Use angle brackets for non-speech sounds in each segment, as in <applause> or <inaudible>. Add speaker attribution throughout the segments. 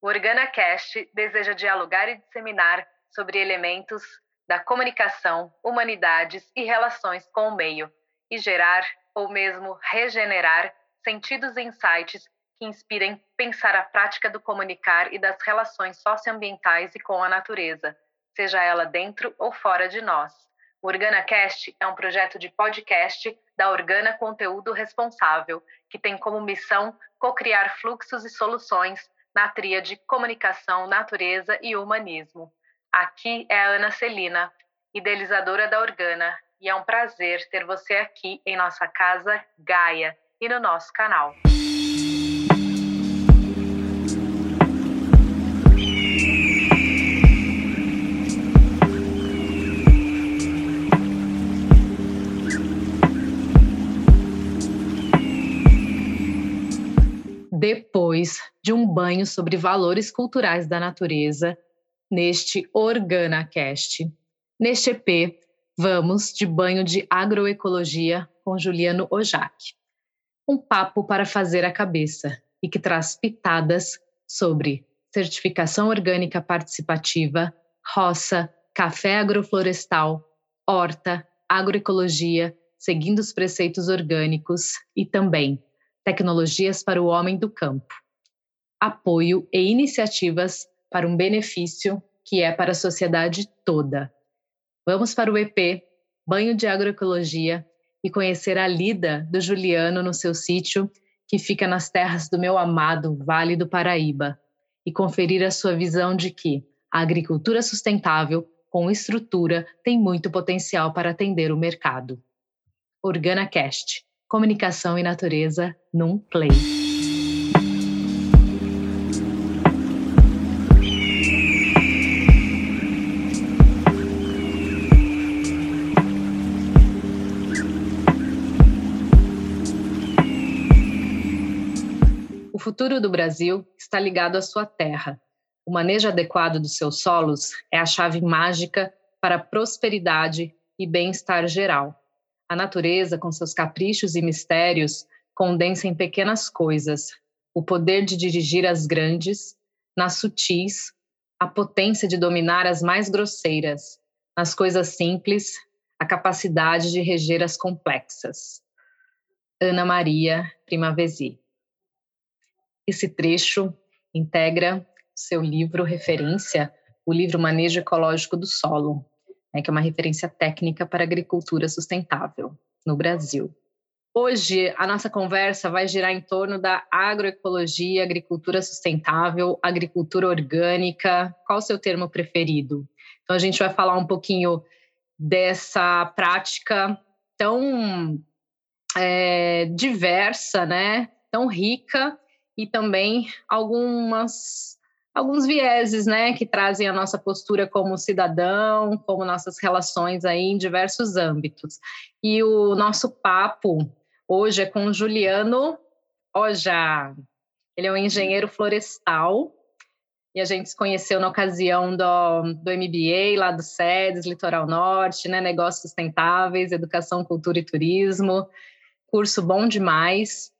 Speaker 1: O OrganaCast deseja dialogar e disseminar sobre elementos da comunicação, humanidades e relações com o meio, e gerar, ou mesmo regenerar, sentidos e insights que inspirem pensar a prática do comunicar e das relações socioambientais e com a natureza, seja ela dentro ou fora de nós. O OrganaCast é um projeto de podcast da Organa Conteúdo Responsável, que tem como missão co-criar fluxos e soluções na tríade comunicação, natureza e humanismo. Aqui é a Ana Celina, idealizadora da Organa, e é um prazer ter você aqui em nossa casa Gaia e no nosso canal. Depois de um banho sobre valores culturais da natureza neste OrganaCast. Neste EP, vamos de banho de agroecologia com Juliano Ojac. Um papo para fazer a cabeça e que traz pitadas sobre certificação orgânica participativa, roça, café agroflorestal, horta, agroecologia, seguindo os preceitos orgânicos e também tecnologias para o homem do campo, apoio e iniciativas para um benefício que é para a sociedade toda. Vamos para o EP Banho de Agroecologia e conhecer a lida do Juliano no seu sítio, que fica nas terras do meu amado Vale do Paraíba, e conferir a sua visão de que a agricultura sustentável, com estrutura, tem muito potencial para atender o mercado. OrganaCast Comunicação e Natureza num Play. O futuro do Brasil está ligado à sua terra. O manejo adequado dos seus solos é a chave mágica para prosperidade e bem-estar geral. A natureza, com seus caprichos e mistérios, condensa em pequenas coisas o poder de dirigir as grandes, nas sutis, a potência de dominar as mais grosseiras, nas coisas simples, a capacidade de reger as complexas. Ana Maria Primavesi. Esse trecho integra seu livro referência, o livro Manejo Ecológico do Solo, né, que é uma referência técnica para agricultura sustentável no Brasil. Hoje, a nossa conversa vai girar em torno da agroecologia, agricultura sustentável, agricultura orgânica. Qual o seu termo preferido? Então, a gente vai falar um pouquinho dessa prática tão é, diversa, né? tão rica, e também algumas alguns vieses, né, que trazem a nossa postura como cidadão, como nossas relações aí em diversos âmbitos. E o nosso papo hoje é com o Juliano Oja. Ele é um engenheiro florestal e a gente se conheceu na ocasião do, do MBA lá do SEDES, Litoral Norte, né, Negócios Sustentáveis, Educação, Cultura e Turismo, curso bom demais.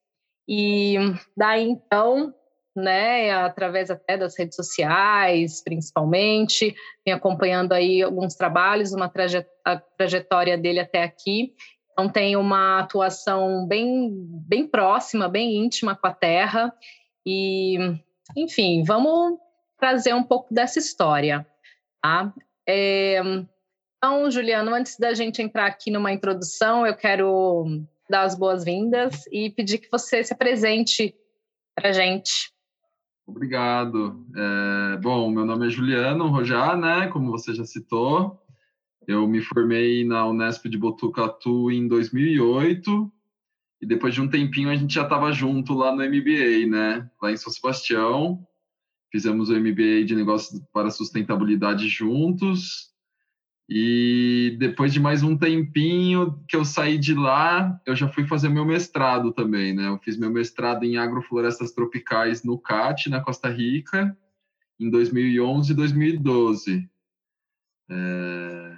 Speaker 1: E daí então né, através até das redes sociais, principalmente, vem acompanhando aí alguns trabalhos, uma trajetória dele até aqui. Então tem uma atuação bem, bem próxima, bem íntima com a terra e, enfim, vamos trazer um pouco dessa história, tá? É, então, Juliano, antes da gente entrar aqui numa introdução, eu quero dar as boas-vindas e pedir que você se apresente para a gente.
Speaker 2: Obrigado. É, bom, meu nome é Juliano Rojá, né? Como você já citou. Eu me formei na Unesp de Botucatu em 2008 e depois de um tempinho a gente já estava junto lá no MBA, né? Lá em São Sebastião. Fizemos o MBA de Negócios para Sustentabilidade juntos. E depois de mais um tempinho que eu saí de lá, eu já fui fazer meu mestrado também, né? Eu fiz meu mestrado em agroflorestas tropicais no CAT, na Costa Rica, em 2011 e 2012. É...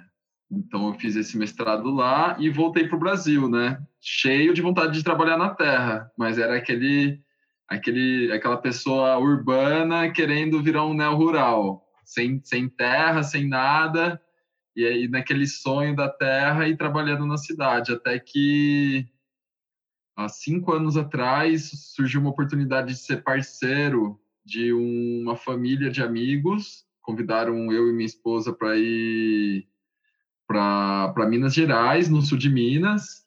Speaker 2: Então eu fiz esse mestrado lá e voltei para o Brasil, né? Cheio de vontade de trabalhar na terra, mas era aquele aquele, aquela pessoa urbana querendo virar um neo-rural, sem, sem terra, sem nada, e aí naquele sonho da terra e trabalhando na cidade, até que há cinco anos atrás surgiu uma oportunidade de ser parceiro de uma família de amigos, convidaram eu e minha esposa para ir para Minas Gerais, no sul de Minas,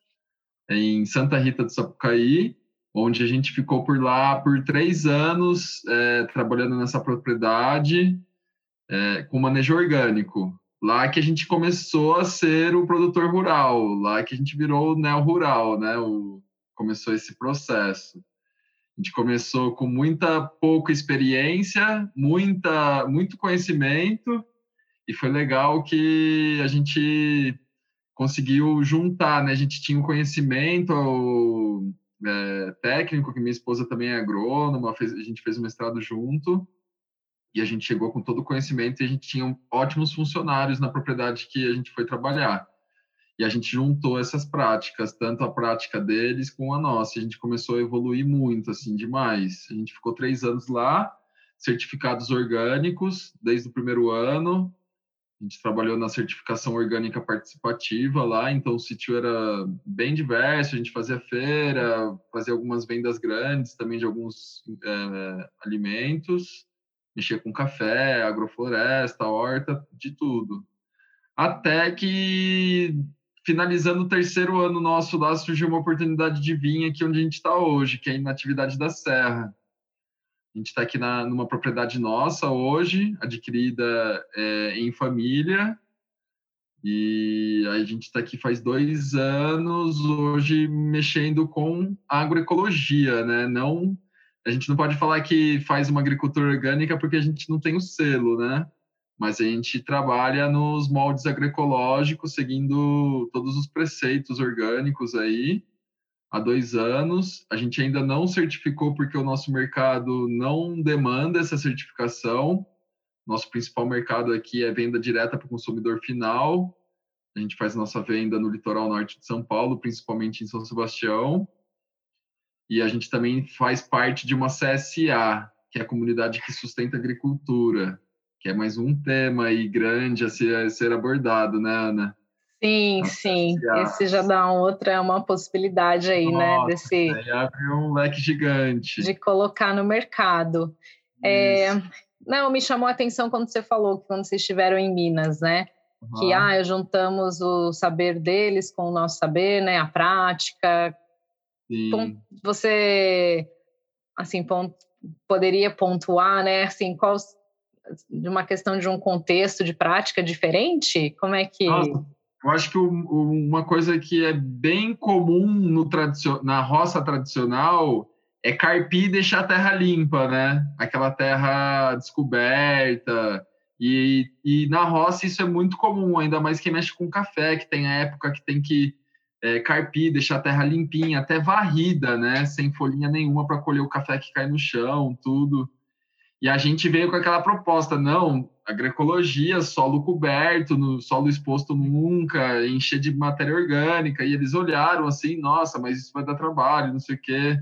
Speaker 2: em Santa Rita do Sapucaí, onde a gente ficou por lá por três anos é, trabalhando nessa propriedade é, com manejo orgânico. Lá que a gente começou a ser o produtor rural, lá que a gente virou o neo-rural, né? O, começou esse processo. A gente começou com muita pouca experiência, muita, muito conhecimento, e foi legal que a gente conseguiu juntar, né? A gente tinha um conhecimento, é, técnico, que minha esposa também é agrônoma, fez, a gente fez o mestrado junto, e a gente chegou com todo o conhecimento e a gente tinha ótimos funcionários na propriedade que a gente foi trabalhar. E a gente juntou essas práticas, tanto a prática deles com a nossa. A gente começou a evoluir muito, assim, demais. A gente ficou três anos lá, certificados orgânicos desde o primeiro ano, a gente trabalhou na certificação orgânica participativa lá, então o sítio era bem diverso, a gente fazia feira, fazia algumas vendas grandes também de alguns é, alimentos, mexia com café, agrofloresta, horta, de tudo. Até que, finalizando o terceiro ano nosso lá, surgiu uma oportunidade de vir aqui onde a gente está hoje, que é na atividade da Serra. A gente está aqui na, numa propriedade nossa hoje, adquirida é, em família, e a gente está aqui faz dois anos, hoje mexendo com agroecologia, né? Não, a gente não pode falar que faz uma agricultura orgânica porque a gente não tem o selo, né? Mas a gente trabalha nos moldes agroecológicos, seguindo todos os preceitos orgânicos aí, há dois anos. A gente ainda não certificou porque o nosso mercado não demanda essa certificação. Nosso principal mercado aqui é venda direta para o consumidor final. A gente faz nossa venda no litoral norte de São Paulo, principalmente em São Sebastião. E a gente também faz parte de uma CSA, que é a comunidade que sustenta a agricultura, que é mais um tema aí grande a ser, a ser abordado, né, Ana?
Speaker 1: Sim, sim. Esse já dá outra uma possibilidade aí, né, Nossa, né? Desse
Speaker 2: aí abre um leque gigante.
Speaker 1: De colocar no mercado. É, não, me chamou a atenção quando você falou que quando vocês estiveram em Minas, né? Uhum. Que ah, juntamos o saber deles com o nosso saber, né? A prática. Sim. Você assim, poderia pontuar, né? Assim, qual de uma questão de um contexto de prática diferente? Como é que. Nossa
Speaker 2: eu acho que uma coisa que é bem comum no na roça tradicional é carpir e deixar a terra limpa, né? Aquela terra descoberta. E, e na roça isso é muito comum, ainda mais quem mexe com café, que tem a época que tem que é, carpir, deixar a terra limpinha, até varrida, né? Sem folhinha nenhuma para colher o café que cai no chão, tudo. E a gente veio com aquela proposta, não, agroecologia, solo coberto, no solo exposto nunca, encher de matéria orgânica, e eles olharam assim, nossa, mas isso vai dar trabalho, não sei o quê.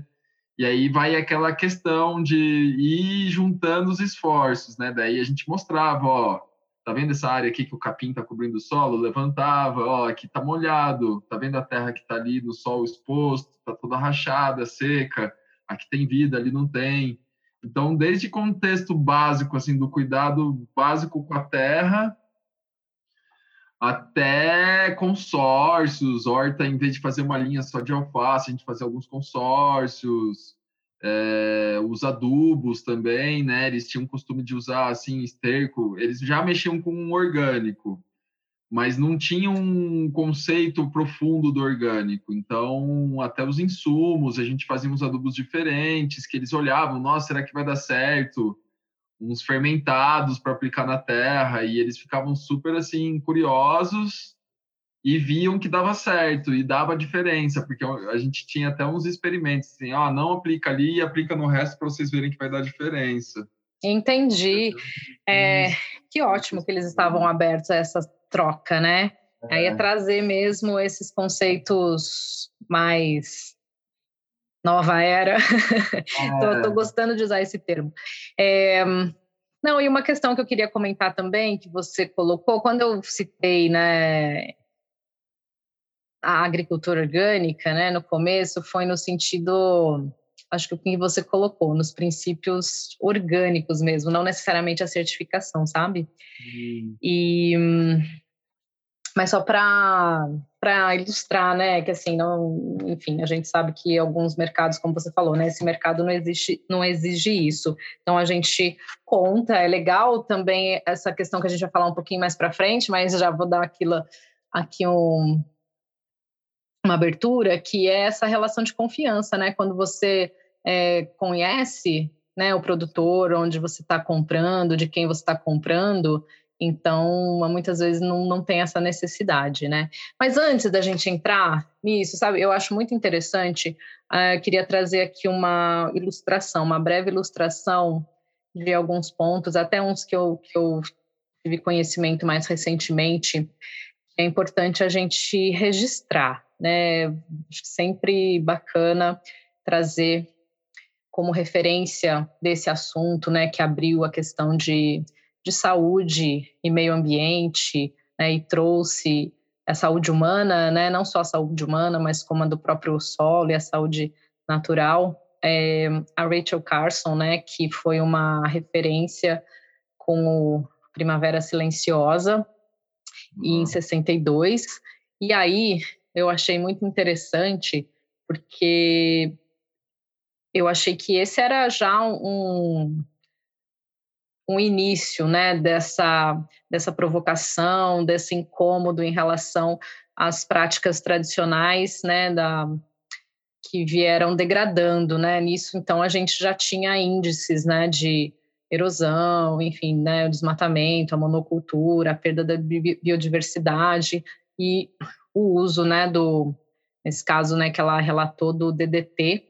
Speaker 2: E aí vai aquela questão de ir juntando os esforços, né? Daí a gente mostrava, ó, tá vendo essa área aqui que o capim tá cobrindo o solo? Levantava, ó, aqui tá molhado, tá vendo a terra que tá ali no sol exposto, tá toda rachada, seca, aqui tem vida, ali não tem. Então, desde contexto básico, assim, do cuidado básico com a terra, até consórcios, horta, em vez de fazer uma linha só de alface, a gente fazia alguns consórcios, é, os adubos também, né? Eles tinham o costume de usar, assim, esterco, eles já mexiam com um orgânico mas não tinha um conceito profundo do orgânico. Então, até os insumos, a gente fazia uns adubos diferentes, que eles olhavam, nossa, será que vai dar certo? Uns fermentados para aplicar na terra, e eles ficavam super assim curiosos e viam que dava certo e dava diferença, porque a gente tinha até uns experimentos assim, ah, não aplica ali e aplica no resto para vocês verem que vai dar diferença.
Speaker 1: Entendi. É, que ótimo que eles estavam abertos a essa troca, né? É. Aí é trazer mesmo esses conceitos mais nova era. <laughs> Estou é. gostando de usar esse termo. É, não, e uma questão que eu queria comentar também, que você colocou, quando eu citei né, a agricultura orgânica, né, no começo, foi no sentido, acho que o que você colocou, nos princípios orgânicos mesmo, não necessariamente a certificação, sabe? Hum. E mas só para para ilustrar, né, que assim, não, enfim, a gente sabe que alguns mercados, como você falou, né, esse mercado não existe, não exige isso. Então a gente conta, é legal também essa questão que a gente vai falar um pouquinho mais para frente, mas já vou dar aquilo aqui um uma abertura, que é essa relação de confiança, né? Quando você é, conhece né, o produtor, onde você está comprando, de quem você está comprando, então, muitas vezes não, não tem essa necessidade, né? Mas antes da gente entrar nisso, sabe, eu acho muito interessante, uh, queria trazer aqui uma ilustração, uma breve ilustração de alguns pontos, até uns que eu, que eu tive conhecimento mais recentemente, é importante a gente registrar, né? Acho sempre bacana trazer como referência desse assunto, né, que abriu a questão de de saúde e meio ambiente, né, e trouxe a saúde humana, né, não só a saúde humana, mas como a do próprio solo e a saúde natural. É, a Rachel Carson, né, que foi uma referência com o Primavera Silenciosa uhum. em 62. E aí eu achei muito interessante porque eu achei que esse era já um, um início né, dessa, dessa provocação, desse incômodo em relação às práticas tradicionais né, da, que vieram degradando. Né? Nisso, então, a gente já tinha índices né, de erosão, enfim, né, o desmatamento, a monocultura, a perda da biodiversidade e o uso né, do, nesse caso né, que ela relatou do DDT,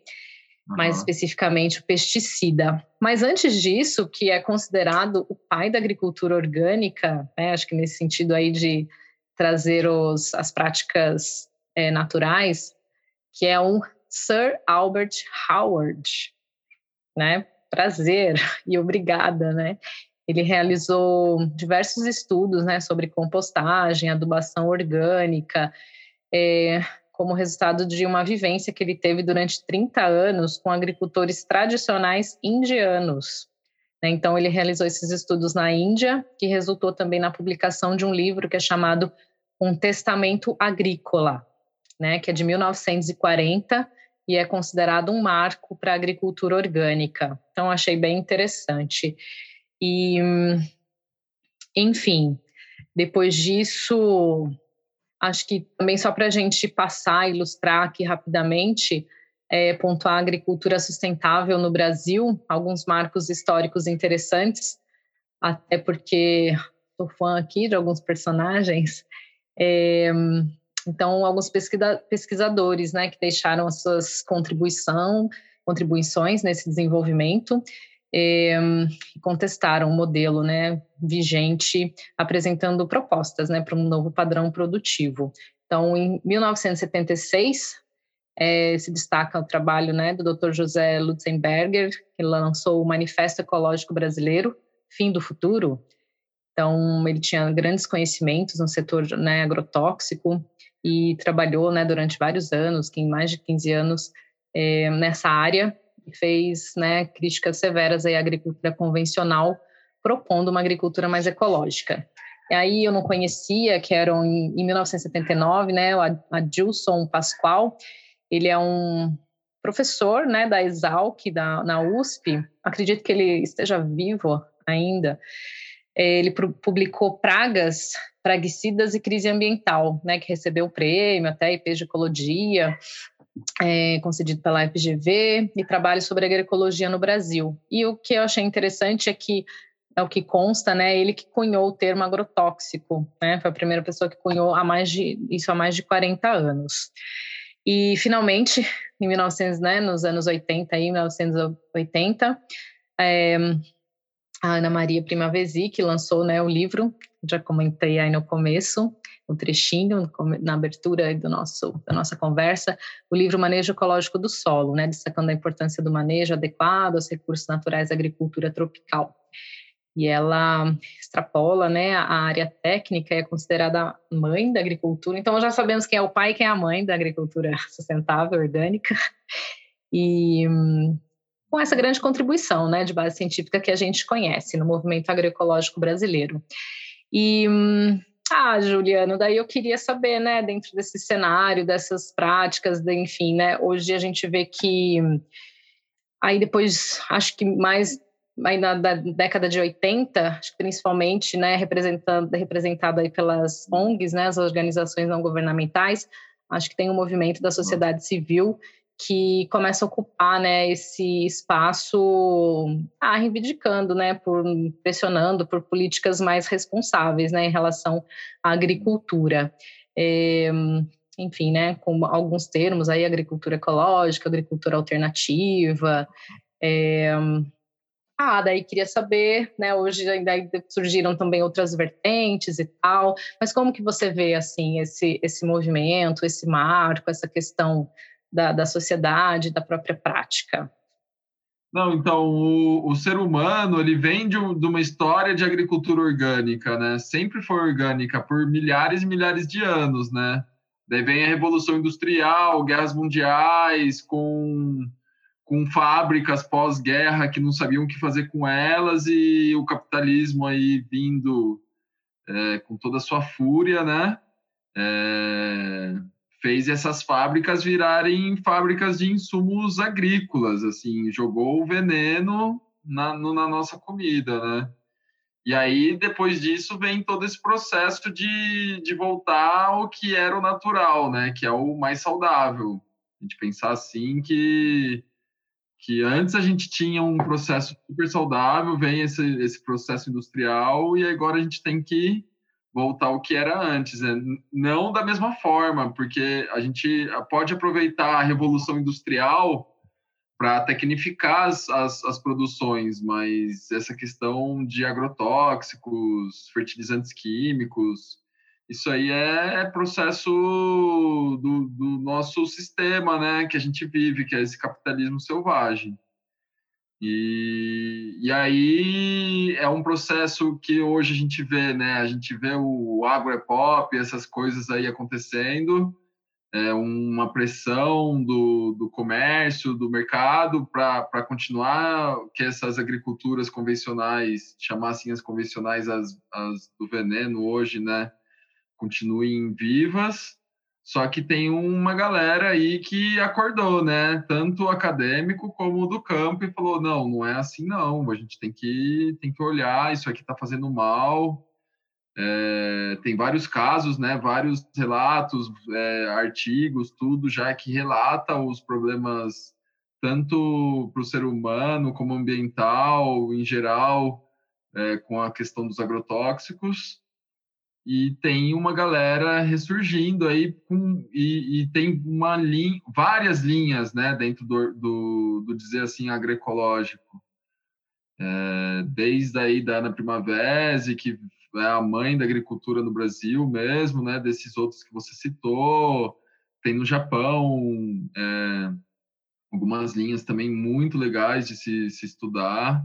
Speaker 1: uhum. mais especificamente o pesticida. Mas antes disso, que é considerado o pai da agricultura orgânica, né, acho que nesse sentido aí de trazer os, as práticas é, naturais, que é um Sir Albert Howard, né? Prazer <laughs> e obrigada, né? Ele realizou diversos estudos, né, sobre compostagem, adubação orgânica, é, como resultado de uma vivência que ele teve durante 30 anos com agricultores tradicionais indianos. Né? Então, ele realizou esses estudos na Índia, que resultou também na publicação de um livro que é chamado Um Testamento Agrícola, né? que é de 1940 e é considerado um marco para a agricultura orgânica. Então, achei bem interessante. E, enfim, depois disso, Acho que também só para a gente passar, ilustrar aqui rapidamente, é, pontuar a agricultura sustentável no Brasil, alguns marcos históricos interessantes, até porque sou fã aqui de alguns personagens. É, então, alguns pesquisa, pesquisadores né, que deixaram as suas contribuição, contribuições nesse desenvolvimento é, contestaram o modelo né, vigente, apresentando propostas né, para um novo padrão produtivo. Então, em 1976, é, se destaca o trabalho né, do Dr. José Lutzenberger, que lançou o Manifesto Ecológico Brasileiro, Fim do Futuro. Então, ele tinha grandes conhecimentos no setor né, agrotóxico e trabalhou né, durante vários anos, em mais de 15 anos, é, nessa área, fez né, críticas severas à agricultura convencional, propondo uma agricultura mais ecológica. E aí eu não conhecia, que eram em, em 1979, né, o Adilson Pascoal, ele é um professor né, da Exalc, da, na USP, acredito que ele esteja vivo ainda, ele publicou Pragas, Praguicidas e Crise Ambiental, né, que recebeu o prêmio, até IP de Ecologia, é, concedido pela FGV e trabalho sobre agroecologia no Brasil. E o que eu achei interessante é que é o que consta, né? Ele que cunhou o termo agrotóxico, né? Foi a primeira pessoa que cunhou há mais de isso há mais de 40 anos. E finalmente, em 1900, né, nos anos 80 aí, 1980, é, a Ana Maria Primavesi, que lançou né, o livro, já comentei aí no começo, um trechinho na abertura do nosso, da nossa conversa, o livro Manejo Ecológico do Solo, né, destacando a importância do manejo adequado aos recursos naturais da agricultura tropical. E ela extrapola né, a área técnica, é considerada mãe da agricultura, então já sabemos quem é o pai e quem é a mãe da agricultura <laughs> sustentável, orgânica. E com essa grande contribuição né, de base científica que a gente conhece no movimento agroecológico brasileiro. E, ah, Juliano, daí eu queria saber, né, dentro desse cenário, dessas práticas, de, enfim, né, hoje a gente vê que, aí depois, acho que mais aí na da década de 80, acho que principalmente, né, representando, representado aí pelas ONGs, né, as organizações não governamentais, acho que tem um movimento da sociedade civil que começa a ocupar né, esse espaço ah, reivindicando, né, por pressionando por políticas mais responsáveis né, em relação à agricultura. É, enfim, né, com alguns termos aí, agricultura ecológica, agricultura alternativa. É, ah, daí queria saber, né, hoje ainda surgiram também outras vertentes e tal, mas como que você vê, assim, esse, esse movimento, esse marco, essa questão da, da sociedade, da própria prática.
Speaker 2: Não, então o, o ser humano ele vem de, de, uma história de agricultura orgânica, né? Sempre foi orgânica por milhares e milhares de anos, né? Daí vem a revolução industrial, guerras mundiais, com com fábricas pós-guerra que não sabiam o que fazer com elas e o capitalismo aí vindo é, com toda a sua fúria, né? É, fez essas fábricas virarem fábricas de insumos agrícolas, assim, jogou o veneno na, no, na nossa comida, né? E aí, depois disso, vem todo esse processo de, de voltar ao que era o natural, né? Que é o mais saudável. A gente pensar assim que, que antes a gente tinha um processo super saudável, vem esse, esse processo industrial, e agora a gente tem que voltar ao que era antes, né? não da mesma forma, porque a gente pode aproveitar a revolução industrial para tecnificar as, as, as, produções, mas essa questão de agrotóxicos, fertilizantes químicos, isso aí é, é processo do, do nosso sistema, né, que a gente vive, que é esse capitalismo selvagem. E, e aí é um processo que hoje a gente vê, né? A gente vê o agropop, essas coisas aí acontecendo, é uma pressão do, do comércio, do mercado para continuar que essas agriculturas convencionais, chamassem as convencionais as, as do veneno hoje, né? Continuem vivas só que tem uma galera aí que acordou, né? Tanto acadêmico como do campo e falou: não, não é assim não. A gente tem que tem que olhar. Isso aqui está fazendo mal. É, tem vários casos, né? Vários relatos, é, artigos, tudo já que relata os problemas tanto para o ser humano como ambiental em geral, é, com a questão dos agrotóxicos e tem uma galera ressurgindo aí com, e, e tem uma linha, várias linhas né, dentro do, do, do dizer assim agroecológico. É, desde aí da Ana Primavera, que é a mãe da agricultura no Brasil mesmo, né, desses outros que você citou, tem no Japão é, algumas linhas também muito legais de se, se estudar.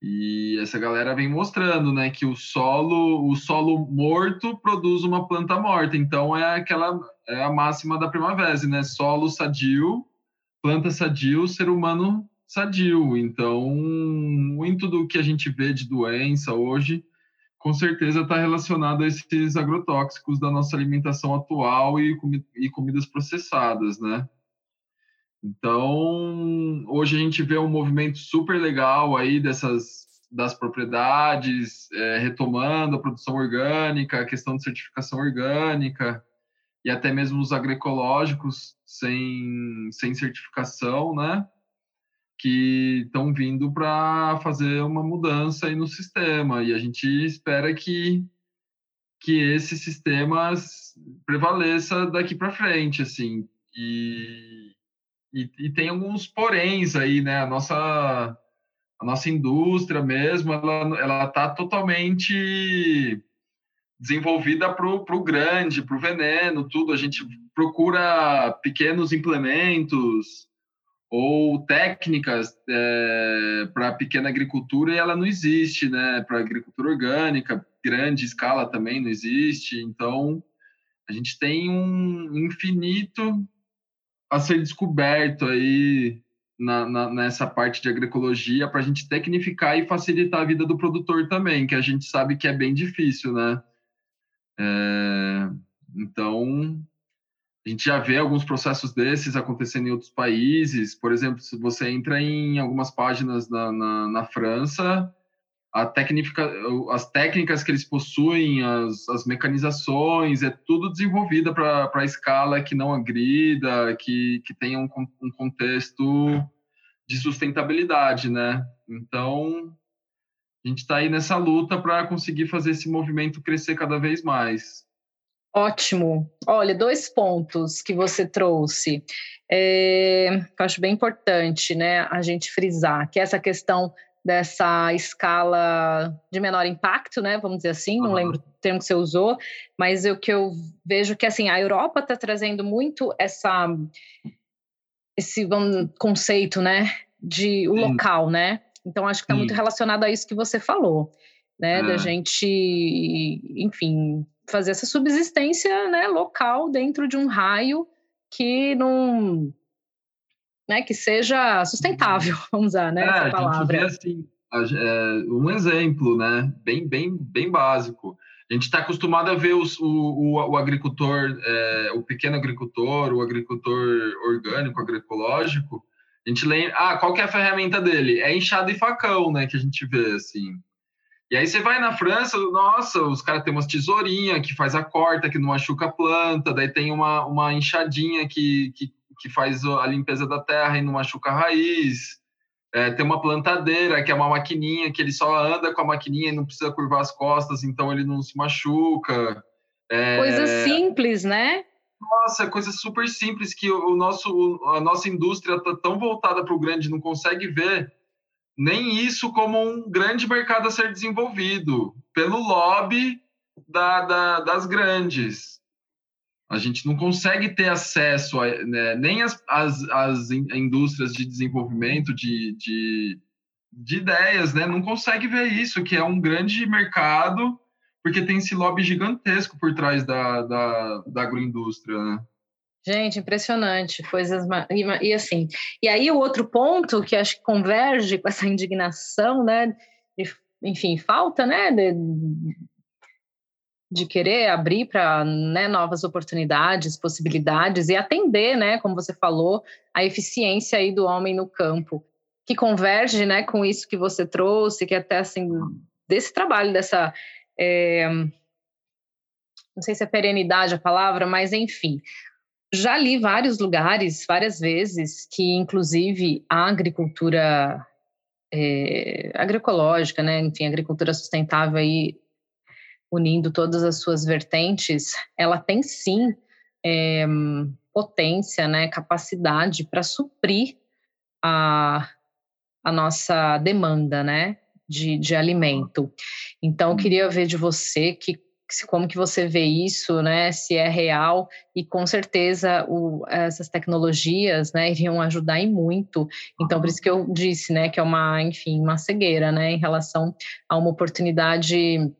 Speaker 2: E essa galera vem mostrando, né, que o solo, o solo morto produz uma planta morta. Então é aquela é a máxima da primavera, né? Solo sadio, planta sadio, ser humano sadio. Então, muito do que a gente vê de doença hoje, com certeza está relacionado a esses agrotóxicos da nossa alimentação atual e, e comidas processadas, né? Então, hoje a gente vê um movimento super legal aí dessas das propriedades, é, retomando a produção orgânica, a questão de certificação orgânica e até mesmo os agroecológicos sem, sem certificação, né? Que estão vindo para fazer uma mudança aí no sistema e a gente espera que que esse sistema prevaleça daqui para frente, assim. E, e, e, tem alguns poréns aí, né? A nossa, a nossa indústria mesmo, ela está totalmente desenvolvida para o grande, para o veneno, tudo. A gente procura pequenos implementos ou técnicas é, para pequena agricultura e ela não existe, né? Para agricultura orgânica, grande escala também não existe. Então, a gente tem um infinito a ser descoberto aí na, na, nessa parte de agroecologia para a gente tecnificar e facilitar a vida do produtor também, que a gente sabe que é bem difícil, né? É, então, a gente já vê alguns processos desses acontecendo em outros países. Por exemplo, se você entra em algumas páginas na, na, na França, a técnica, as técnicas que eles possuem, as, as mecanizações, é tudo desenvolvida para a escala que não agrida, que, que tenha um, um contexto de sustentabilidade, né? Então, a gente está aí nessa luta para conseguir fazer esse movimento crescer cada vez mais.
Speaker 1: Ótimo. Olha, dois pontos que você trouxe, é, eu acho bem importante, né, a gente frisar, que é essa questão dessa escala de menor impacto, né? Vamos dizer assim, não uhum. lembro o termo que você usou, mas o que eu vejo que assim a Europa está trazendo muito essa esse vamos, conceito, né, de o local, né? Então, acho que está muito relacionado a isso que você falou, né? Da é. gente, enfim, fazer essa subsistência né, local dentro de um raio que não. Né, que seja sustentável, <laughs> vamos usar né, é, essa palavra.
Speaker 2: Assim, é, um exemplo, né, bem, bem, bem básico. A gente está acostumado a ver os, o, o, o, agricultor, é, o pequeno agricultor, o agricultor orgânico, agroecológico, a gente lembra, ah, qual que é a ferramenta dele? É enxada e facão, né, que a gente vê, assim. E aí você vai na França, nossa, os caras têm umas tesourinhas que faz a corta, que não machuca a planta, daí tem uma, uma enxadinha que, que, que faz a limpeza da terra e não machuca a raiz. É, tem uma plantadeira, que é uma maquininha, que ele só anda com a maquininha e não precisa curvar as costas, então ele não se machuca.
Speaker 1: É... Coisa simples, né?
Speaker 2: Nossa, coisa super simples que o nosso, a nossa indústria está tão voltada para o grande, não consegue ver nem isso como um grande mercado a ser desenvolvido pelo lobby da, da, das grandes. A gente não consegue ter acesso a, né, nem as, as, as indústrias de desenvolvimento de, de, de ideias, né? Não consegue ver isso, que é um grande mercado porque tem esse lobby gigantesco por trás da, da, da agroindústria, né?
Speaker 1: Gente, impressionante, coisas e, e, assim. E aí o outro ponto que acho que converge com essa indignação, né? De, enfim, falta, né? De, de querer abrir para né, novas oportunidades, possibilidades e atender, né? Como você falou, a eficiência aí do homem no campo, que converge, né? Com isso que você trouxe, que até assim desse trabalho dessa é, não sei se é perenidade a palavra, mas enfim. Já li vários lugares, várias vezes, que inclusive a agricultura é, agroecológica, né, enfim, agricultura sustentável aí, unindo todas as suas vertentes, ela tem sim é, potência, né, capacidade para suprir a, a nossa demanda, né? de, de alimento. Então, eu uhum. queria ver de você que como que você vê isso, né? Se é real e com certeza o, essas tecnologias, né, iriam ajudar em muito. Então, por isso que eu disse, né, que é uma, enfim, uma cegueira, né, em relação a uma oportunidade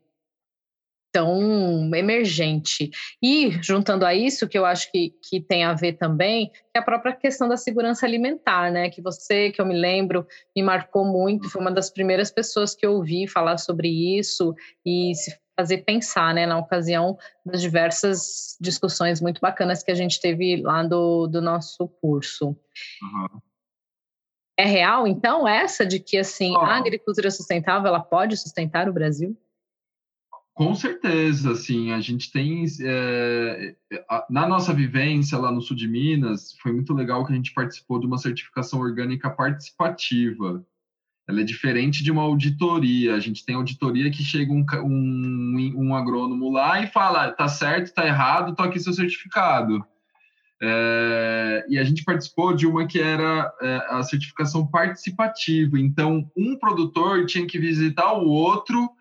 Speaker 1: tão emergente. E, juntando a isso, que eu acho que, que tem a ver também, é a própria questão da segurança alimentar, né? Que você, que eu me lembro, me marcou muito, foi uma das primeiras pessoas que eu ouvi falar sobre isso e se fazer pensar, né, na ocasião das diversas discussões muito bacanas que a gente teve lá do, do nosso curso. Uhum. É real, então, essa de que, assim, oh. a agricultura sustentável, ela pode sustentar o Brasil?
Speaker 2: Com certeza, assim, a gente tem é, na nossa vivência lá no sul de Minas foi muito legal que a gente participou de uma certificação orgânica participativa. Ela é diferente de uma auditoria. A gente tem auditoria que chega um, um, um agrônomo lá e fala, tá certo, tá errado, tô aqui seu certificado. É, e a gente participou de uma que era é, a certificação participativa. Então, um produtor tinha que visitar o outro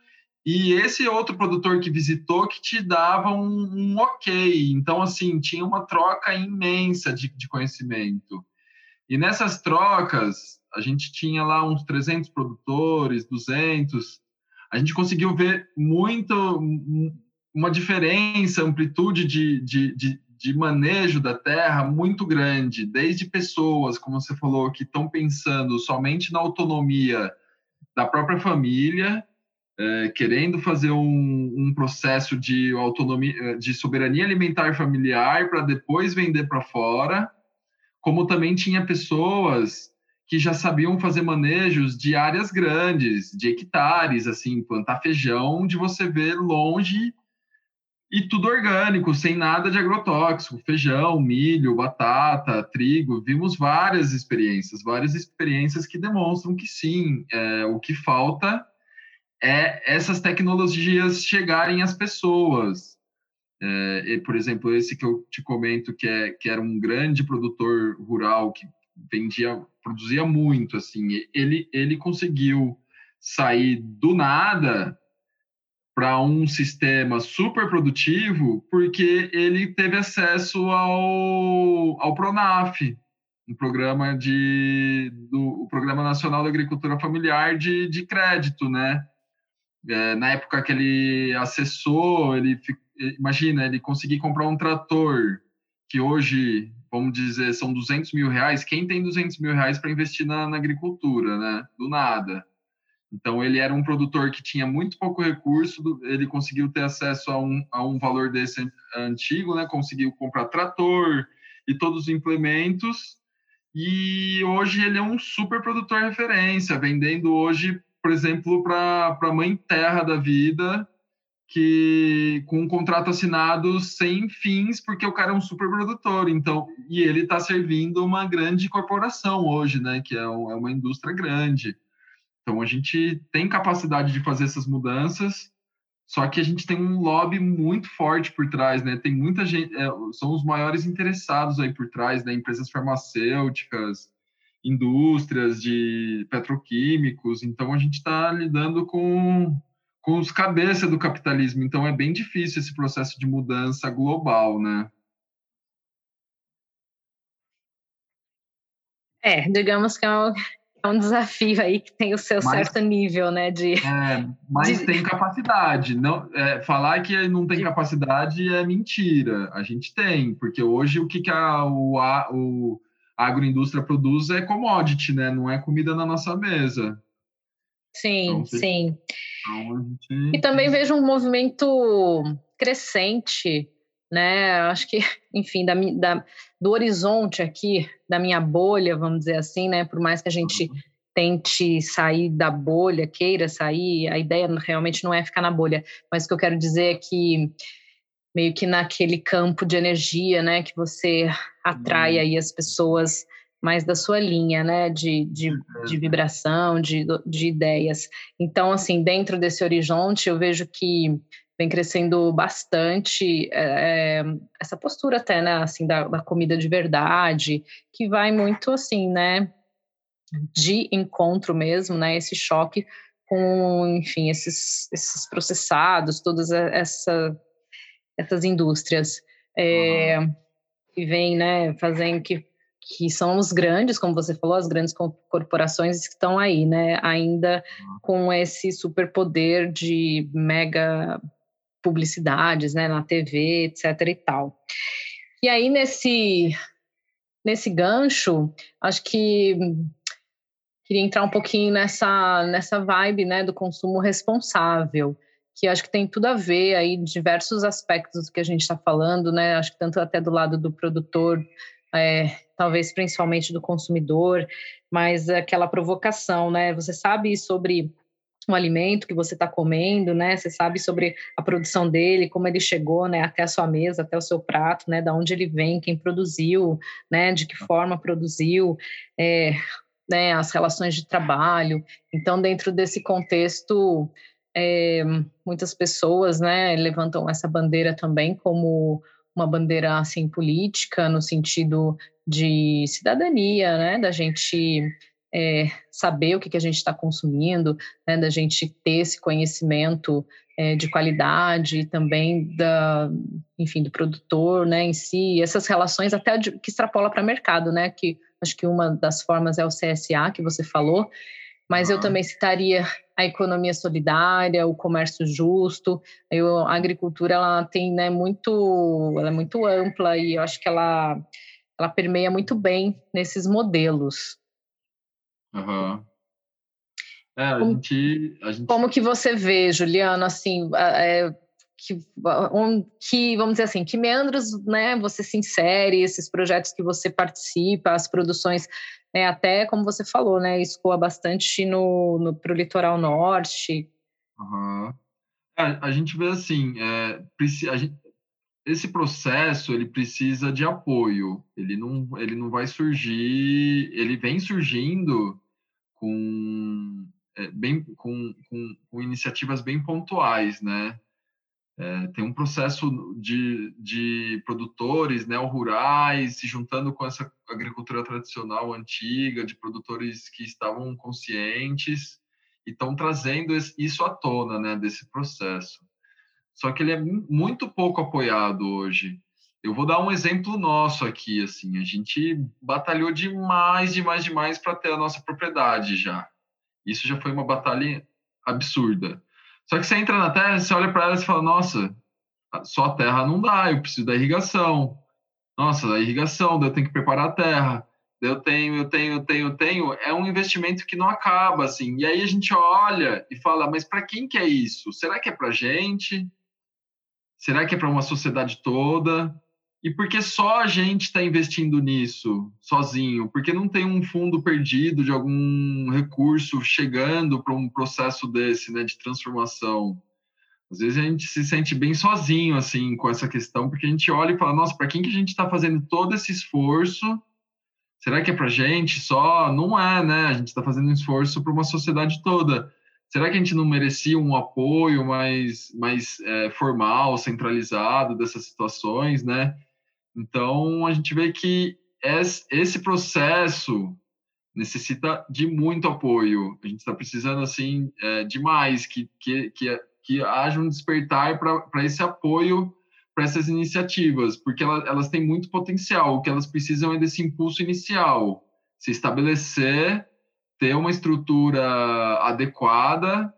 Speaker 2: e esse outro produtor que visitou que te dava um, um ok. Então, assim, tinha uma troca imensa de, de conhecimento. E nessas trocas, a gente tinha lá uns 300 produtores, 200. A gente conseguiu ver muito uma diferença, amplitude de, de, de, de manejo da terra muito grande, desde pessoas, como você falou, que estão pensando somente na autonomia da própria família, é, querendo fazer um, um, processo de autonomia, é, de soberania alimentar familiar para depois vender para fora, como também tinha pessoas que já sabiam fazer manejos de áreas grandes, de hectares, assim, plantar feijão, de você ver longe e tudo orgânico, sem nada de agrotóxico, feijão, milho, batata, trigo. Vimos várias experiências, várias experiências que demonstram que sim, é, o que falta é essas tecnologias chegarem às pessoas. É, e, por exemplo, esse que eu te comento, que, é, que era um grande produtor rural que vendia, produzia muito, assim, ele, ele conseguiu sair do nada para um sistema super produtivo porque ele teve acesso ao, ao Pronaf, um programa de do o Programa Nacional da Agricultura Familiar de, de crédito, né? É, na época que ele acessou, ele imagina ele conseguir comprar um trator que hoje vamos dizer são 200 mil reais. Quem tem 200 mil reais para investir na, na agricultura, né? Do nada. Então, ele era um produtor que tinha muito pouco recurso, ele conseguiu ter acesso a um, a um valor desse antigo, né? conseguiu comprar trator e todos os implementos, e hoje ele é um super produtor referência, vendendo hoje, por exemplo, para a mãe terra da vida, que com um contrato assinado sem fins, porque o cara é um super produtor, então, e ele está servindo uma grande corporação hoje, né? Que é, um, é uma indústria grande. Então a gente tem capacidade de fazer essas mudanças, só que a gente tem um lobby muito forte por trás, né? Tem muita gente, é, são os maiores interessados aí por trás, né? Empresas farmacêuticas, indústrias de petroquímicos. Então a gente está lidando com com os cabeças do capitalismo. Então é bem difícil esse processo de mudança global, né?
Speaker 1: É, digamos que é é um desafio aí que tem o seu mas, certo nível, né? De,
Speaker 2: é, mas de... tem capacidade. Não, é, falar que não tem de... capacidade é mentira. A gente tem, porque hoje o que, que a, o, a, o a agroindústria produz é commodity, né? Não é comida na nossa mesa.
Speaker 1: Sim, então, sim. Então, gente... E também vejo um movimento crescente né? Acho que, <laughs> enfim, da, da, do horizonte aqui, da minha bolha, vamos dizer assim, né? Por mais que a gente tente sair da bolha, queira sair, a ideia realmente não é ficar na bolha, mas o que eu quero dizer é que meio que naquele campo de energia, né, que você atrai uhum. aí as pessoas mais da sua linha, né, de, de, de vibração, de, de ideias. Então, assim, dentro desse horizonte, eu vejo que vem crescendo bastante é, essa postura até, né, assim, da, da, comida de verdade, que vai muito, assim, né, de encontro mesmo, né, esse choque com, enfim, esses, esses processados, todas essa, essas indústrias é, uhum. que vem, né, fazendo que que são os grandes, como você falou, as grandes corporações que estão aí, né, ainda com esse superpoder de mega publicidades, né, na TV, etc e tal. E aí nesse nesse gancho, acho que queria entrar um pouquinho nessa nessa vibe, né, do consumo responsável, que acho que tem tudo a ver aí diversos aspectos do que a gente está falando, né? Acho que tanto até do lado do produtor, é, talvez principalmente do consumidor, mas aquela provocação, né? Você sabe sobre um alimento que você está comendo, né? Você sabe sobre a produção dele, como ele chegou, né, até a sua mesa, até o seu prato, né? Da onde ele vem, quem produziu, né? De que forma produziu, é, né? As relações de trabalho. Então, dentro desse contexto, é, muitas pessoas, né? Levantam essa bandeira também como uma bandeira assim política no sentido de cidadania, né, da gente é, saber o que, que a gente está consumindo, né, da gente ter esse conhecimento é, de qualidade também da, enfim, do produtor, né, em si, essas relações até de, que extrapola para mercado, né, que acho que uma das formas é o CSA que você falou, mas eu também citaria a economia solidária, o comércio justo. Eu, a agricultura ela tem, né, muito, ela é muito ampla e eu acho que ela ela permeia muito bem nesses modelos.
Speaker 2: Uhum. É, a como, gente, a gente...
Speaker 1: como que você vê, Juliano, assim, é, que, que, vamos dizer assim, que meandros né, você se insere, esses projetos que você participa, as produções, né, até como você falou, né, escoa bastante no, no, para o litoral norte.
Speaker 2: Uhum. É, a gente vê assim, é, gente, esse processo ele precisa de apoio, ele não, ele não vai surgir, ele vem surgindo com, é, bem, com, com, com iniciativas bem pontuais, né? É, tem um processo de, de produtores neo-rurais se juntando com essa agricultura tradicional antiga, de produtores que estavam conscientes e estão trazendo isso à tona, né, desse processo. Só que ele é muito pouco apoiado hoje. Eu vou dar um exemplo nosso aqui, assim, a gente batalhou demais, demais, demais para ter a nossa propriedade já. Isso já foi uma batalha absurda. Só que você entra na terra, você olha para ela e fala: nossa, só a terra não dá, eu preciso da irrigação. Nossa, da irrigação, eu tenho que preparar a terra. Eu tenho, eu tenho, eu tenho, eu tenho. É um investimento que não acaba, assim. E aí a gente olha e fala: mas para quem que é isso? Será que é para gente? Será que é para uma sociedade toda? E por que só a gente está investindo nisso sozinho? Porque não tem um fundo perdido de algum recurso chegando para um processo desse, né, de transformação? Às vezes a gente se sente bem sozinho assim com essa questão, porque a gente olha e fala: nossa, para quem que a gente está fazendo todo esse esforço? Será que é para gente só? Não é, né? A gente está fazendo um esforço para uma sociedade toda. Será que a gente não merecia um apoio mais, mais é, formal, centralizado dessas situações, né? Então, a gente vê que esse processo necessita de muito apoio. A gente está precisando, assim, é, demais que, que, que, que haja um despertar para esse apoio para essas iniciativas, porque elas, elas têm muito potencial. O que elas precisam é desse impulso inicial, se estabelecer, ter uma estrutura adequada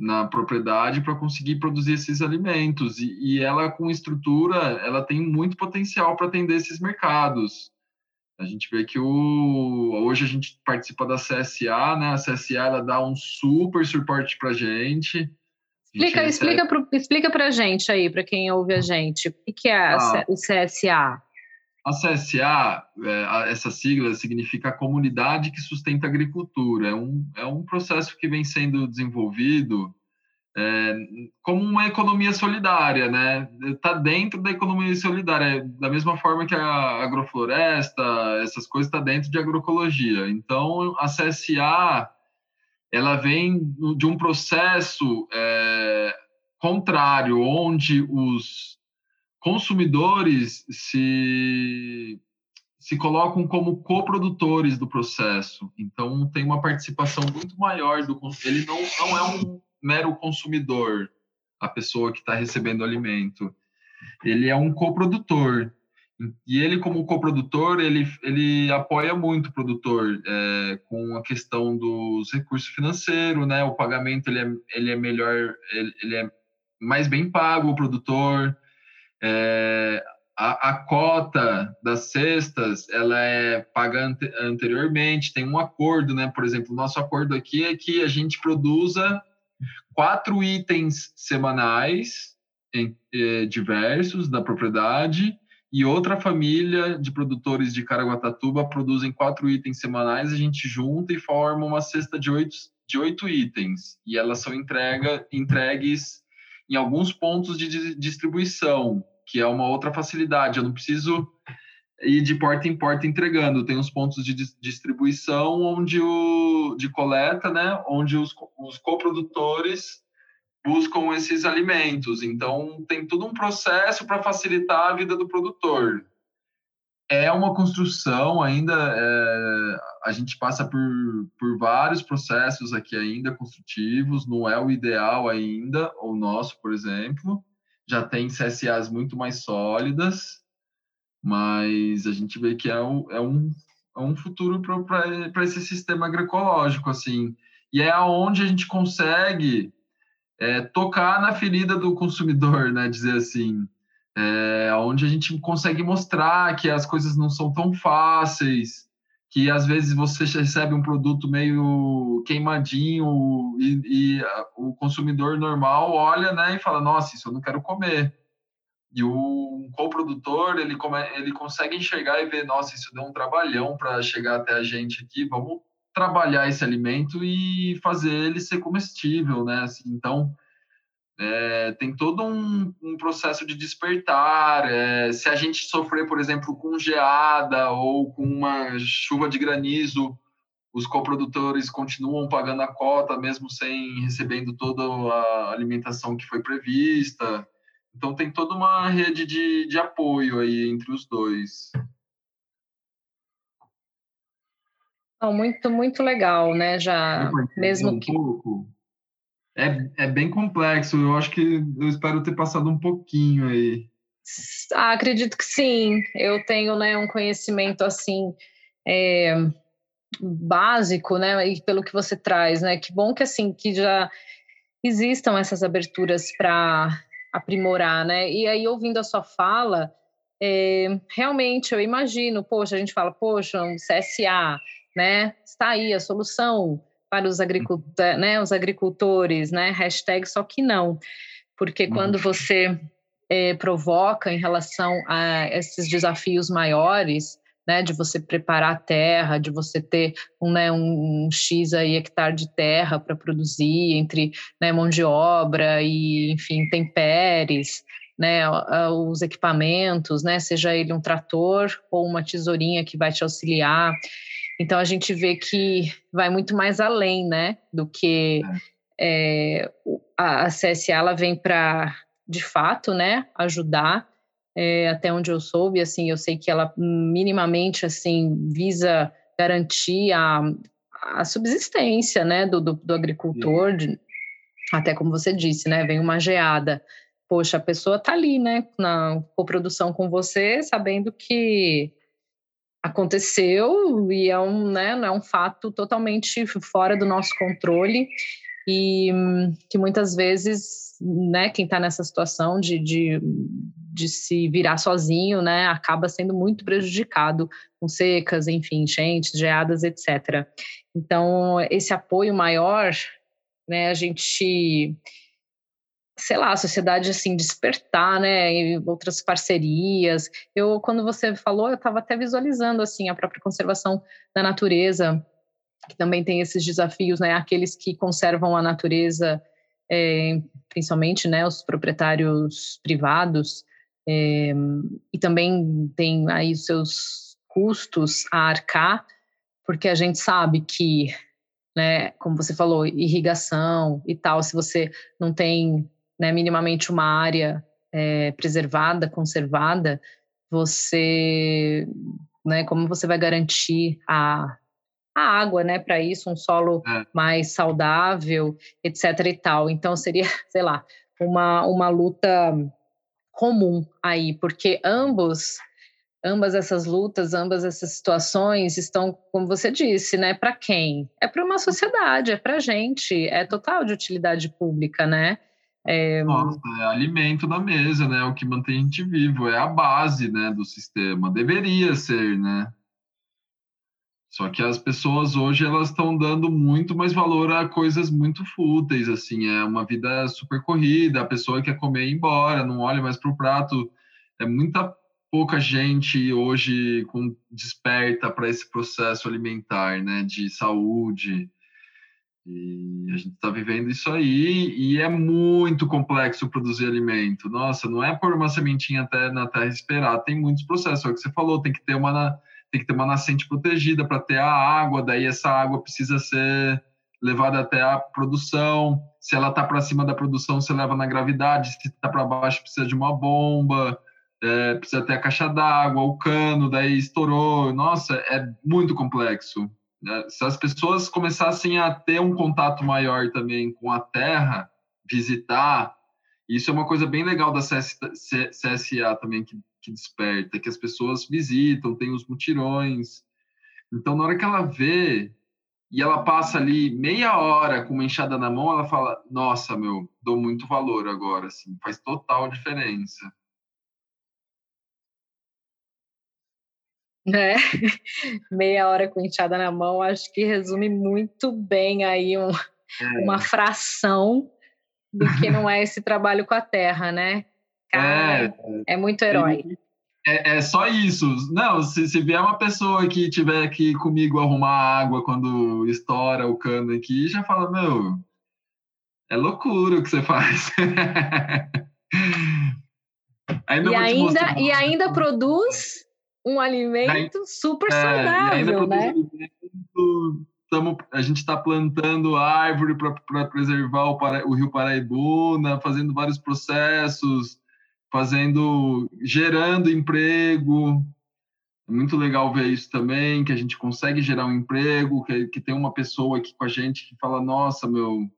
Speaker 2: na propriedade para conseguir produzir esses alimentos. E, e, ela com estrutura ela tem muito potencial para atender esses mercados. A gente vê que o hoje a gente participa da CSA né? A CSA ela dá um super suporte para gente.
Speaker 1: Explica recebe... explica para gente aí para quem ouve a gente. O que é ah, o CSA
Speaker 2: a CSA, é, essa sigla significa Comunidade que Sustenta a Agricultura. É um, é um processo que vem sendo desenvolvido é, como uma economia solidária, né? Está dentro da economia solidária, da mesma forma que a agrofloresta, essas coisas está dentro de agroecologia. Então, a CSA ela vem de um processo é, contrário, onde os consumidores se, se colocam como coprodutores do processo. Então, tem uma participação muito maior do ele não, não é um mero consumidor, a pessoa que está recebendo o alimento. Ele é um coprodutor. E ele, como coprodutor, ele, ele apoia muito o produtor é, com a questão dos recursos financeiros, né? O pagamento ele é, ele é melhor, ele, ele é mais bem pago o produtor, é, a, a, cota das cestas ela é paga ante, anteriormente, tem um acordo, né? Por exemplo, o nosso acordo aqui é que a gente produza quatro itens semanais em, eh, diversos da propriedade e outra família de produtores de Caraguatatuba produzem quatro itens semanais, a gente junta e forma uma cesta de oito, de oito itens e elas são entrega, entregues em alguns pontos de distribuição, que é uma outra facilidade. Eu não preciso ir de porta em porta entregando. Tem os pontos de distribuição onde o de coleta, né, onde os, os coprodutores buscam esses alimentos. Então, tem todo um processo para facilitar a vida do produtor. É uma construção ainda, é, a gente passa por, por vários processos aqui ainda construtivos, não é o ideal ainda, o nosso, por exemplo, já tem CSAs muito mais sólidas, mas a gente vê que é um, é um, é um futuro para esse sistema agroecológico, assim, e é aonde a gente consegue é, tocar na ferida do consumidor, né? Dizer assim, é, onde a gente consegue mostrar que as coisas não são tão fáceis, que às vezes você recebe um produto meio queimadinho e, e o consumidor normal olha, né, e fala, nossa, isso eu não quero comer. E o coprodutor, ele, ele consegue enxergar e ver, nossa, isso deu um trabalhão para chegar até a gente aqui, vamos trabalhar esse alimento e fazer ele ser comestível, né? Assim, então, é, tem todo um, um, processo de despertar. É, se a gente sofrer, por exemplo, com geada ou com uma chuva de granizo, os coprodutores continuam pagando a cota, mesmo sem recebendo toda a alimentação que foi prevista. Então, tem toda uma rede de, de apoio aí entre os dois.
Speaker 1: Não, muito, muito legal, né? Já mesmo um que. Pouco.
Speaker 2: É, é bem complexo. Eu acho que eu espero ter passado um pouquinho aí.
Speaker 1: Ah, acredito que sim. Eu tenho né, um conhecimento assim é, básico, né? E pelo que você traz, né? Que bom que assim que já existam essas aberturas para aprimorar, né? E aí ouvindo a sua fala, é, realmente eu imagino, poxa, a gente fala, poxa, um CSA, né? Está aí a solução para os, agricultores, né, os agricultores, né? Hashtag só que não. Porque uhum. quando você é, provoca em relação a esses desafios maiores, né, de você preparar a terra, de você ter um, né, um, um X aí hectare de terra para produzir, entre né, mão de obra e, enfim, temperes, né, os equipamentos, né, seja ele um trator ou uma tesourinha que vai te auxiliar. Então a gente vê que vai muito mais além, né, do que é, a, a CSA ela vem para de fato, né, ajudar. É, até onde eu soube, assim, eu sei que ela minimamente assim visa garantir a, a subsistência, né, do, do, do agricultor. De, até como você disse, né, vem uma geada. Poxa, a pessoa tá ali, né, na coprodução com você, sabendo que aconteceu e é um, né, é um fato totalmente fora do nosso controle e que muitas vezes, né, quem está nessa situação de, de, de, se virar sozinho, né, acaba sendo muito prejudicado com secas, enfim, enchentes, geadas, etc. Então, esse apoio maior, né, a gente sei lá, a sociedade assim despertar, né, e outras parcerias. Eu quando você falou, eu estava até visualizando assim a própria conservação da natureza, que também tem esses desafios, né, aqueles que conservam a natureza, é, principalmente, né, os proprietários privados, é, e também tem aí seus custos a arcar, porque a gente sabe que né, como você falou, irrigação e tal, se você não tem né, minimamente uma área é, preservada, conservada, você, né, como você vai garantir a, a água, né, para isso, um solo é. mais saudável, etc e tal. Então seria, <laughs> sei lá, uma, uma luta comum aí, porque ambos ambas essas lutas, ambas essas situações estão, como você disse, né, para quem? É para uma sociedade, é para gente, é total de utilidade pública, né?
Speaker 2: É... Nossa, é alimento na mesa, né? O que mantém a gente vivo, é a base, né, do sistema. Deveria ser, né? Só que as pessoas hoje elas estão dando muito mais valor a coisas muito fúteis, assim, é uma vida super corrida, a pessoa quer comer e ir embora, não olha mais para o prato. É muita pouca gente hoje com desperta para esse processo alimentar, né, de saúde. E a gente está vivendo isso aí e é muito complexo produzir alimento. Nossa, não é pôr uma sementinha até na terra esperar, tem muitos processos. É o que você falou, tem que ter uma, tem que ter uma nascente protegida para ter a água, daí essa água precisa ser levada até a produção. Se ela está para cima da produção, você leva na gravidade. Se está para baixo, precisa de uma bomba. É, precisa ter a caixa d'água, o cano, daí estourou. Nossa, é muito complexo. É, se as pessoas começassem a ter um contato maior também com a terra, visitar, isso é uma coisa bem legal da CS, CSA também que, que desperta, que as pessoas visitam, tem os mutirões. Então, na hora que ela vê e ela passa ali meia hora com uma enxada na mão, ela fala: Nossa, meu, dou muito valor agora, assim, faz total diferença. <laughs>
Speaker 1: Né? Meia hora com enxada na mão, acho que resume muito bem aí um, é. uma fração do que não é esse trabalho com a terra, né? Cara, é, é muito herói.
Speaker 2: É, é, só isso. Não, se, se vier uma pessoa que tiver aqui comigo arrumar água quando estoura o cano aqui, já fala, meu, é loucura o que você <laughs> faz.
Speaker 1: ainda e, ainda, e ainda produz um alimento super saudável, é, né?
Speaker 2: Tamo, a gente está plantando árvore para preservar o, Para, o Rio Paraibuna, fazendo vários processos, fazendo, gerando emprego. É muito legal ver isso também, que a gente consegue gerar um emprego, que, que tem uma pessoa aqui com a gente que fala, nossa, meu,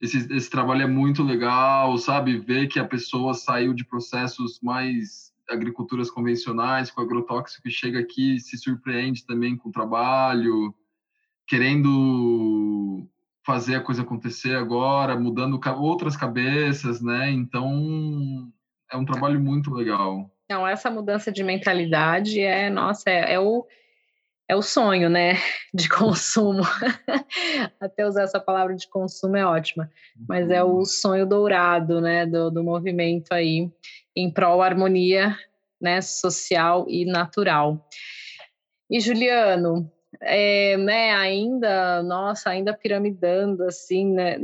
Speaker 2: esse, esse trabalho é muito legal, sabe? Ver que a pessoa saiu de processos mais agriculturas convencionais, com agrotóxico, e chega aqui se surpreende também com o trabalho, querendo fazer a coisa acontecer agora, mudando outras cabeças, né? Então, é um trabalho muito legal.
Speaker 1: Então, essa mudança de mentalidade é, nossa, é, é o é o sonho, né, <laughs> de consumo. <laughs> Até usar essa palavra de consumo é ótima, mas é o uhum. sonho dourado, né, do, do movimento aí em prol harmonia, né, social e natural. E Juliano, é, né, ainda, nossa, ainda piramidando assim, né,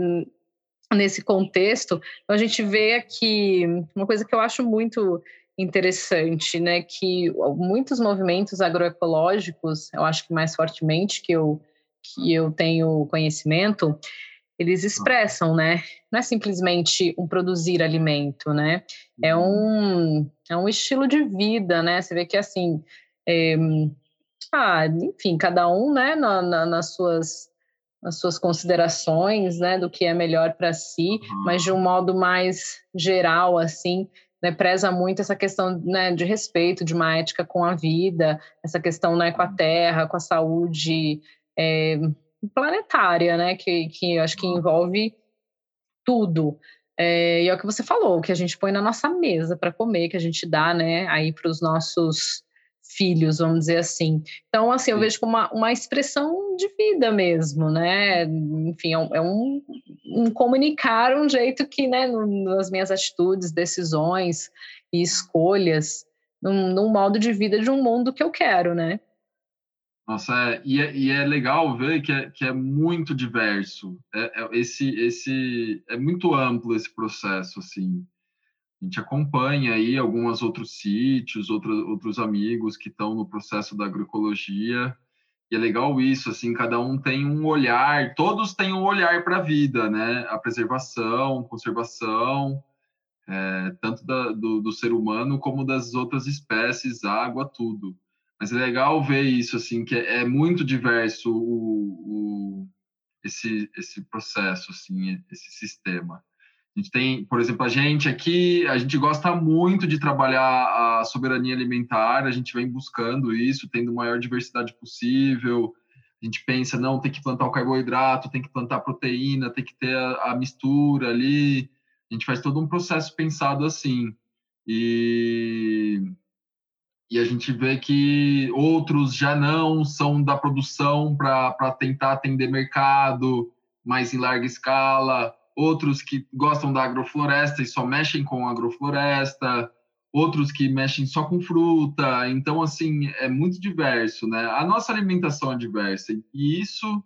Speaker 1: nesse contexto, a gente vê aqui uma coisa que eu acho muito interessante, né, que muitos movimentos agroecológicos, eu acho que mais fortemente que eu que eu tenho conhecimento, eles expressam, né? Não é simplesmente um produzir alimento, né? É uhum. um, é um estilo de vida, né? Você vê que assim, é, ah, enfim, cada um, né, na, na, nas suas nas suas considerações, né, do que é melhor para si, uhum. mas de um modo mais geral, assim, né, preza muito essa questão né, de respeito, de uma ética com a vida, essa questão né, com a terra, com a saúde é, planetária, né, que, que acho que envolve tudo. É, e é o que você falou, que a gente põe na nossa mesa para comer, que a gente dá né, aí para os nossos filhos, vamos dizer assim. Então, assim, eu vejo como uma, uma expressão de vida mesmo, né? Enfim, é um, é um, um comunicar um jeito que, né, nas minhas atitudes, decisões e escolhas, num, num, modo de vida de um mundo que eu quero, né?
Speaker 2: Nossa, é, e, é, e é legal ver que é, que é muito diverso. É, é, esse, esse, é muito amplo esse processo, assim. A gente acompanha aí alguns outros sítios, outros, outros amigos que estão no processo da agroecologia. E é legal isso, assim, cada um tem um olhar, todos têm um olhar para a vida, né? A preservação, conservação, é, tanto da, do, do, ser humano como das outras espécies, água, tudo. Mas é legal ver isso, assim, que é, muito diverso o, o, esse, esse processo, assim, esse sistema. A gente tem, por exemplo, a gente aqui, a gente gosta muito de trabalhar a soberania alimentar, a gente vem buscando isso, tendo maior diversidade possível. A gente pensa, não, tem que plantar o carboidrato, tem que plantar proteína, tem que ter a, a mistura ali. A gente faz todo um processo pensado assim. E, e a gente vê que outros já não são da produção para tentar atender mercado mais em larga escala outros que gostam da agrofloresta e só mexem com agrofloresta, outros que mexem só com fruta. Então, assim, é muito diverso, né? A nossa alimentação é diversa e isso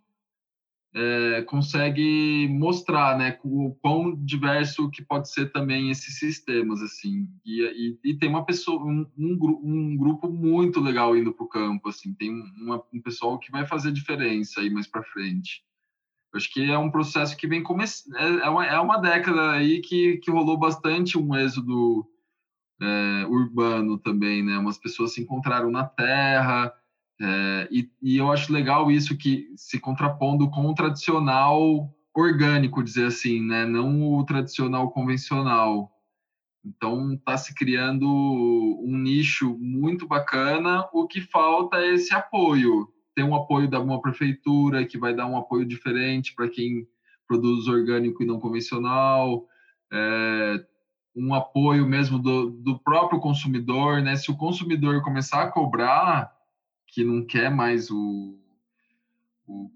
Speaker 2: é, consegue mostrar, né, o quão diverso que pode ser também esses sistemas, assim. E, e, e tem uma pessoa, um, um, um, grupo muito legal indo para o campo, assim. Tem uma, um pessoal que vai fazer diferença aí mais para frente Acho que é um processo que vem começando. É, é, uma, é uma década aí que, que rolou bastante um êxodo é, urbano também, né? Umas pessoas se encontraram na terra, é, e, e, eu acho legal isso que se contrapondo com o tradicional orgânico, dizer assim, né? Não o tradicional convencional. Então está se criando um nicho muito bacana. O que falta é esse apoio. Tem um apoio da uma prefeitura que vai dar um apoio diferente para quem produz orgânico e não convencional. É, um apoio mesmo do, do próprio consumidor, né? Se o consumidor começar a cobrar que não quer mais o, o,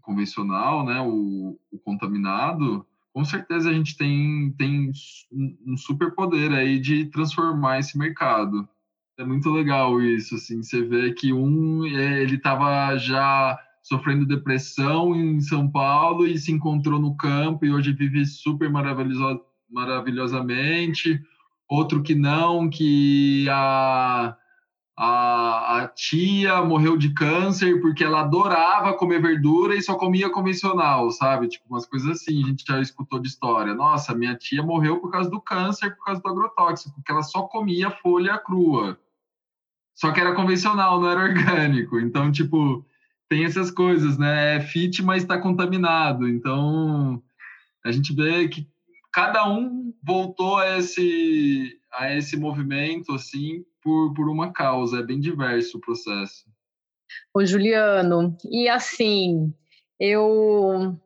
Speaker 2: convencional, né? O, o, contaminado, com certeza a gente tem, tem um, super poder aí de transformar esse mercado. É muito legal isso, assim, você vê que um, é, ele estava já sofrendo depressão em São Paulo e se encontrou no campo e hoje vive super maravilhosamente, outro que não, que a, a, a, tia morreu de câncer porque ela adorava comer verdura e só comia convencional, sabe? Tipo, umas coisas assim, a gente já escutou de história. Nossa, minha tia morreu por causa do câncer, por causa do agrotóxico, porque ela só comia folha crua. Só que era convencional, não era <laughs> orgânico. Então, tipo, tem essas coisas, né? É fit, mas está contaminado. Então, a gente vê que cada um voltou a esse, a esse movimento, assim, por, por uma causa. É bem diverso o processo.
Speaker 1: Ô, Juliano, e assim, eu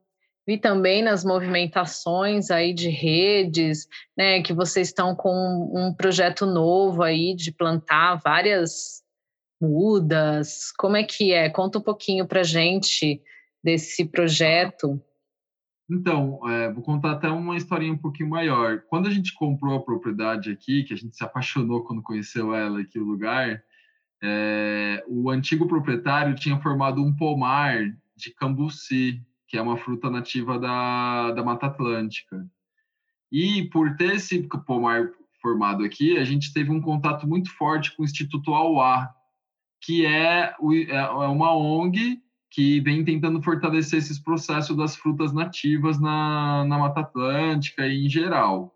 Speaker 1: vi também nas movimentações aí de redes, né, que vocês estão com um projeto novo aí de plantar várias mudas. Como é que é? Conta um pouquinho para gente desse projeto.
Speaker 2: Então, é, vou contar até uma historinha um pouquinho maior. Quando a gente comprou a propriedade aqui, que a gente se apaixonou quando conheceu ela aqui, o lugar, é, o antigo proprietário tinha formado um pomar de cambuci, que é uma fruta nativa da, da Mata Atlântica. E por ter esse pomar formado aqui, a gente teve um contato muito forte com o Instituto Auá, que é, é, é uma ONG que vem tentando fortalecer esses processos das frutas nativas na, na Mata Atlântica e em geral.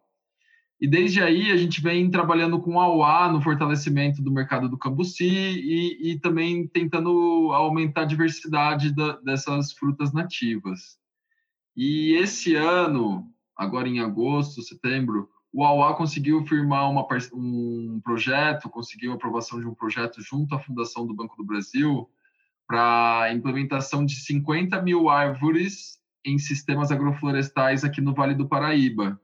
Speaker 2: E desde aí a gente vem trabalhando com a UA no fortalecimento do mercado do cambuci e, e também tentando aumentar a diversidade da, dessas frutas nativas. E esse ano, agora em agosto, setembro, o AUA conseguiu firmar uma, um projeto, conseguiu a aprovação de um projeto junto à Fundação do Banco do Brasil, para implementação de 50 mil árvores em sistemas agroflorestais aqui no Vale do Paraíba.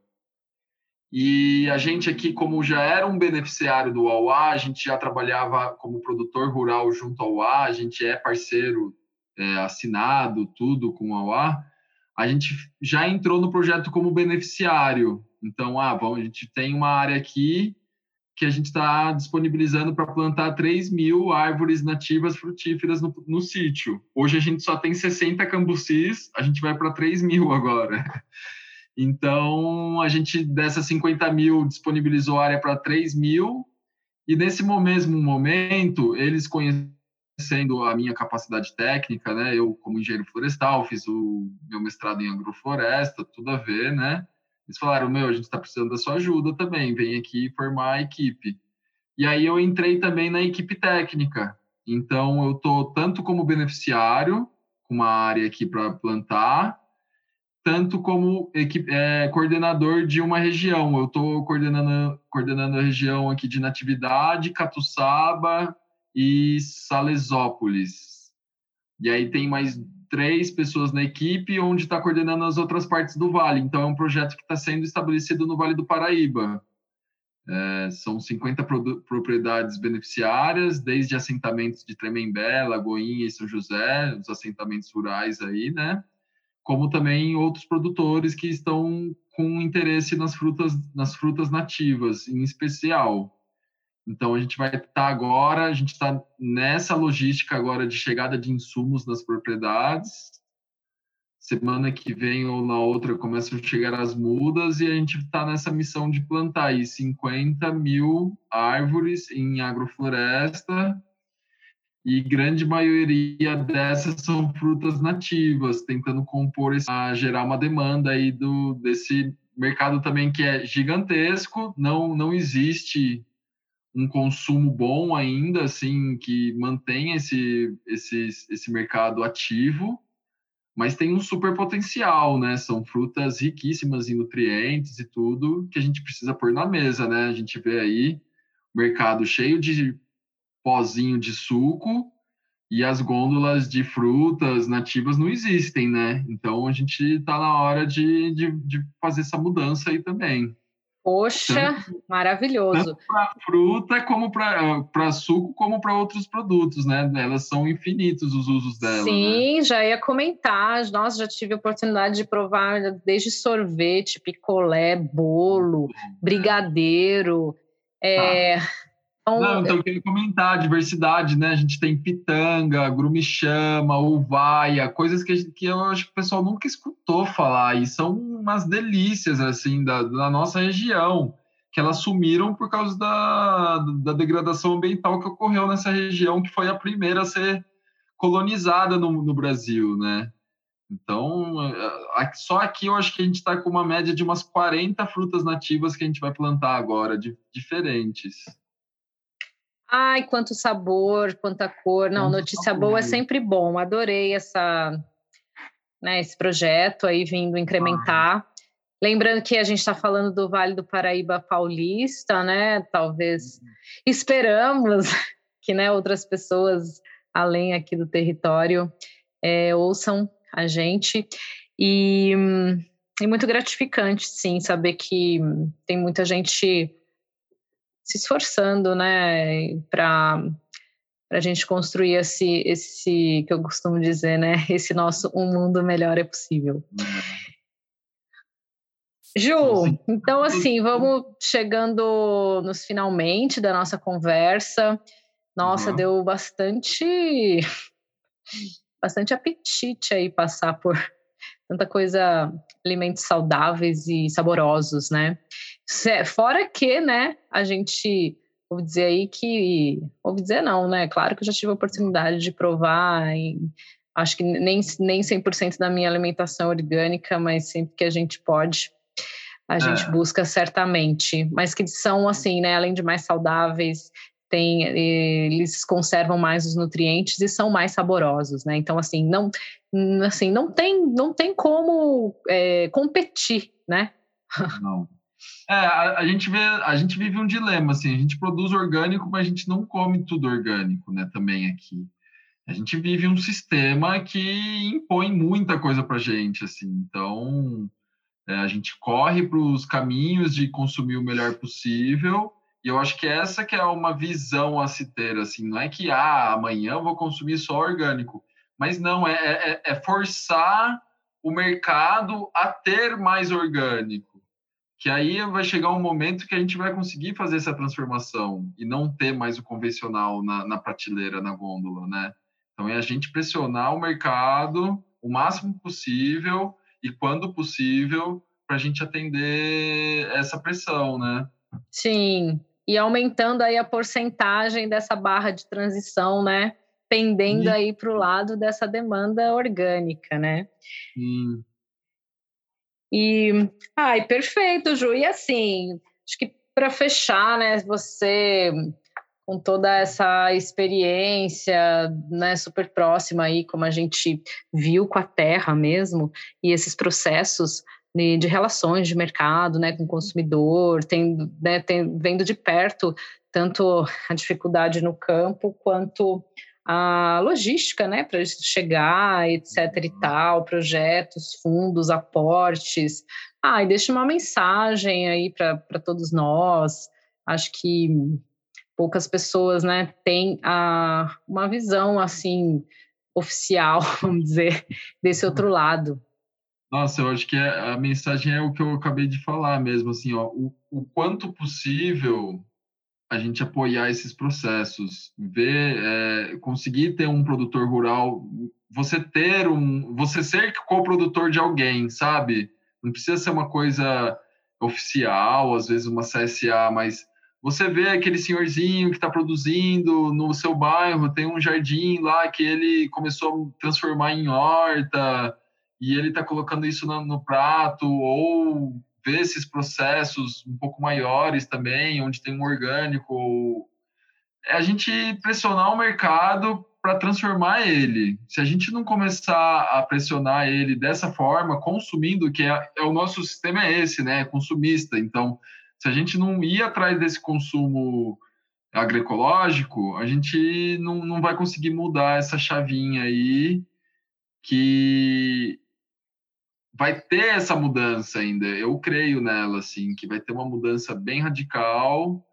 Speaker 2: E a gente aqui, como já era um beneficiário do AUA, a gente já trabalhava como produtor rural junto ao AUA, a gente é parceiro é, assinado, tudo com o AUA, a gente já entrou no projeto como beneficiário. Então, ah, bom, a gente tem uma área aqui que a gente está disponibilizando para plantar 3 mil árvores nativas frutíferas no, no, sítio. Hoje a gente só tem 60 cambucis, a gente vai para 3 mil <laughs> agora. Então, a gente dessas 50 mil disponibilizou área para 3 mil, e nesse mesmo momento, eles conhecendo a minha capacidade técnica, né? Eu, como engenheiro florestal, fiz o meu mestrado em agrofloresta, tudo a ver, né? Eles falaram, meu, a gente está precisando da sua ajuda também, vem aqui formar a equipe. E aí eu entrei também na equipe técnica. Então eu tô tanto como beneficiário, com uma área aqui para plantar, tanto como equipe, é, coordenador de uma região. Eu estou coordenando, coordenando a região aqui de Natividade, Catuçaba e Salesópolis. E aí tem mais três pessoas na equipe, onde está coordenando as outras partes do Vale. Então, é um projeto que está sendo estabelecido no Vale do Paraíba. É, são 50 propriedades beneficiárias, desde assentamentos de Tremembé, Lagoinha e São José, os assentamentos rurais aí, né? Como também outros produtores que estão com interesse nas frutas, nas frutas nativas, em especial. Então, a gente vai estar tá agora, a gente está nessa logística agora de chegada de insumos nas propriedades. Semana que vem ou na outra começam a chegar as mudas e a gente está nessa missão de plantar aí 50 mil árvores em agrofloresta e grande maioria dessas são frutas nativas, tentando compor a gerar uma demanda aí do desse mercado também que é gigantesco, não não existe um consumo bom ainda assim que mantenha esse esse esse mercado ativo, mas tem um super potencial, né? São frutas riquíssimas em nutrientes e tudo que a gente precisa pôr na mesa, né? A gente vê aí mercado cheio de pozinho de suco e as gôndolas de frutas nativas não existem, né? Então a gente está na hora de, de, de, fazer essa mudança aí também.
Speaker 1: Poxa, tanto, maravilhoso.
Speaker 2: Para fruta, como para suco, como para outros produtos, né? Elas são infinitos os usos delas.
Speaker 1: Né? Sim, né? já ia comentar. Nossa, já tive a oportunidade de provar desde sorvete, picolé, bolo, brigadeiro. É,
Speaker 2: tá. Então, Não, então eu queria comentar a diversidade, né? A gente tem pitanga, grumichama, uvaia, coisas que, que eu acho que o pessoal nunca escutou falar e são umas delícias, assim, da, da nossa região, que elas sumiram por causa da, da degradação ambiental que ocorreu nessa região, que foi a primeira a ser colonizada no, no Brasil, né? Então, só aqui eu acho que a gente está com uma média de umas 40 frutas nativas que a gente vai plantar agora, de, diferentes.
Speaker 1: Ai, quanto sabor, quanta cor. Não, notícia boa é sempre bom. Adorei essa, né, esse projeto aí vindo incrementar. Lembrando que a gente está falando do Vale do Paraíba Paulista, né? Talvez uhum. esperamos <laughs> que né, outras pessoas além aqui do território é, ouçam a gente. E é muito gratificante, sim, saber que tem muita gente se esforçando, né, para a gente construir esse, esse que eu costumo dizer, né, <laughs> esse nosso um mundo melhor é possível. Ju, então assim, vamos chegando nos finalmente da nossa conversa. Nossa, uhum. deu bastante bastante apetite aí passar por tanta coisa, alimentos saudáveis e saborosos, né? Fora que, né, a gente, vou dizer aí que, vou dizer não, né? Claro que eu já tive a oportunidade de provar, e acho que nem, nem 100% da minha alimentação orgânica, mas sempre que a gente pode, a gente é. busca certamente. Mas que são, assim, né, além de mais saudáveis, tem, eles conservam mais os nutrientes e são mais saborosos, né? Então, assim, não, assim, não tem, não tem como é, competir, né?
Speaker 2: Não. É, a, a, gente vê, a gente vive um dilema, assim, a gente produz orgânico, mas a gente não come tudo orgânico, né, também aqui. A gente vive um sistema que impõe muita coisa para gente, assim, então é, a gente corre para os caminhos de consumir o melhor possível, e eu acho que essa que é uma visão a se ter, assim, não é que, ah, amanhã eu vou consumir só orgânico, mas não, é, é, é forçar o mercado a ter mais orgânico que aí vai chegar um momento que a gente vai conseguir fazer essa transformação e não ter mais o convencional na, na prateleira, na gôndola, né? Então é a gente pressionar o mercado o máximo possível e quando possível para a gente atender essa pressão, né?
Speaker 1: Sim, e aumentando aí a porcentagem dessa barra de transição, né? Pendendo e... aí para o lado dessa demanda orgânica, né?
Speaker 2: Sim.
Speaker 1: E, ai, perfeito, Ju. E assim, acho que para fechar, né, você com toda essa experiência, né, super próxima aí, como a gente viu com a terra mesmo, e esses processos de, de relações de mercado, né, com o consumidor, né, tem, vendo de perto tanto a dificuldade no campo quanto a logística, né, para chegar, etc e tal, projetos, fundos, aportes. Ah, e deixa uma mensagem aí para todos nós. Acho que poucas pessoas, né, têm a, uma visão assim oficial, <laughs> vamos dizer, desse outro lado.
Speaker 2: Nossa, eu acho que é, a mensagem é o que eu acabei de falar mesmo, assim, ó, o, o quanto possível a gente apoiar esses processos, ver, é, conseguir ter um produtor rural, você ter um, você ser coprodutor de alguém, sabe? Não precisa ser uma coisa oficial, às vezes uma CSA, mas você vê aquele senhorzinho que está produzindo no seu bairro, tem um jardim lá que ele começou a transformar em horta e ele está colocando isso no, no, prato, ou ver esses processos um pouco maiores também, onde tem um orgânico. É a gente pressionar o mercado para transformar ele. Se a gente não começar a pressionar ele dessa forma, consumindo, que é, é o nosso sistema é esse, né? Consumista. Então, se a gente não ir atrás desse consumo agroecológico, a gente não, não vai conseguir mudar essa chavinha aí que vai ter essa mudança ainda. Eu creio nela, assim, que vai ter uma mudança bem radical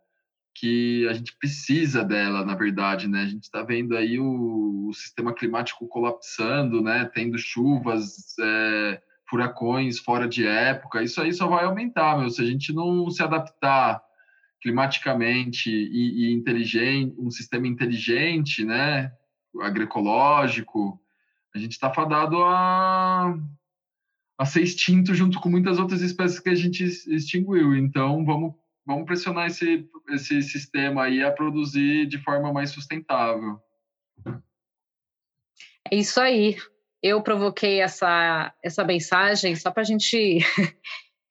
Speaker 2: que a gente precisa dela, na verdade, né? A gente está vendo aí o, o, sistema climático colapsando, né? Tendo chuvas, é, furacões fora de época, isso aí só vai aumentar, meu. Se a gente não se adaptar climaticamente e, e inteligente, um sistema inteligente, né, agroecológico, a gente está fadado a, a ser extinto junto com muitas outras espécies que a gente extinguiu. Então, vamos, vamos pressionar esse, esse sistema aí a produzir de forma mais sustentável.
Speaker 1: É isso aí eu provoquei essa, essa mensagem só para a gente <laughs>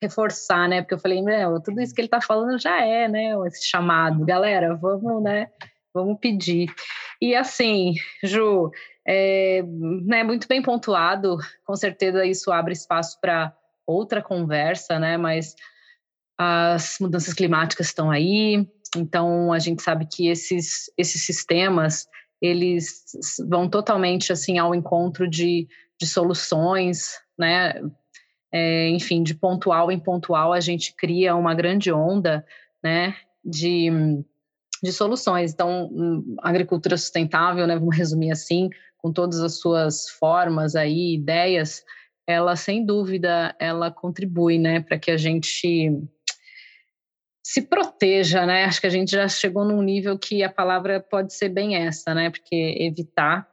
Speaker 1: reforçar, né? Porque eu falei, meu, tudo isso que ele está falando já é, né? Esse chamado, galera, vamos, né? Vamos pedir. E assim, Ju, é né, muito bem pontuado, com certeza isso abre espaço para outra conversa, né? Mas as mudanças climáticas estão aí, então a gente sabe que esses, esses sistemas eles vão totalmente assim ao encontro de, de soluções, né? É, enfim, de pontual em pontual a gente cria uma grande onda, né? De, de soluções. Então, agricultura sustentável, né? Vamos resumir assim, com todas as suas formas aí, ideias, ela sem dúvida ela contribui, né, para que a gente se proteja, né? Acho que a gente já chegou num nível que a palavra pode ser bem essa, né? Porque evitar,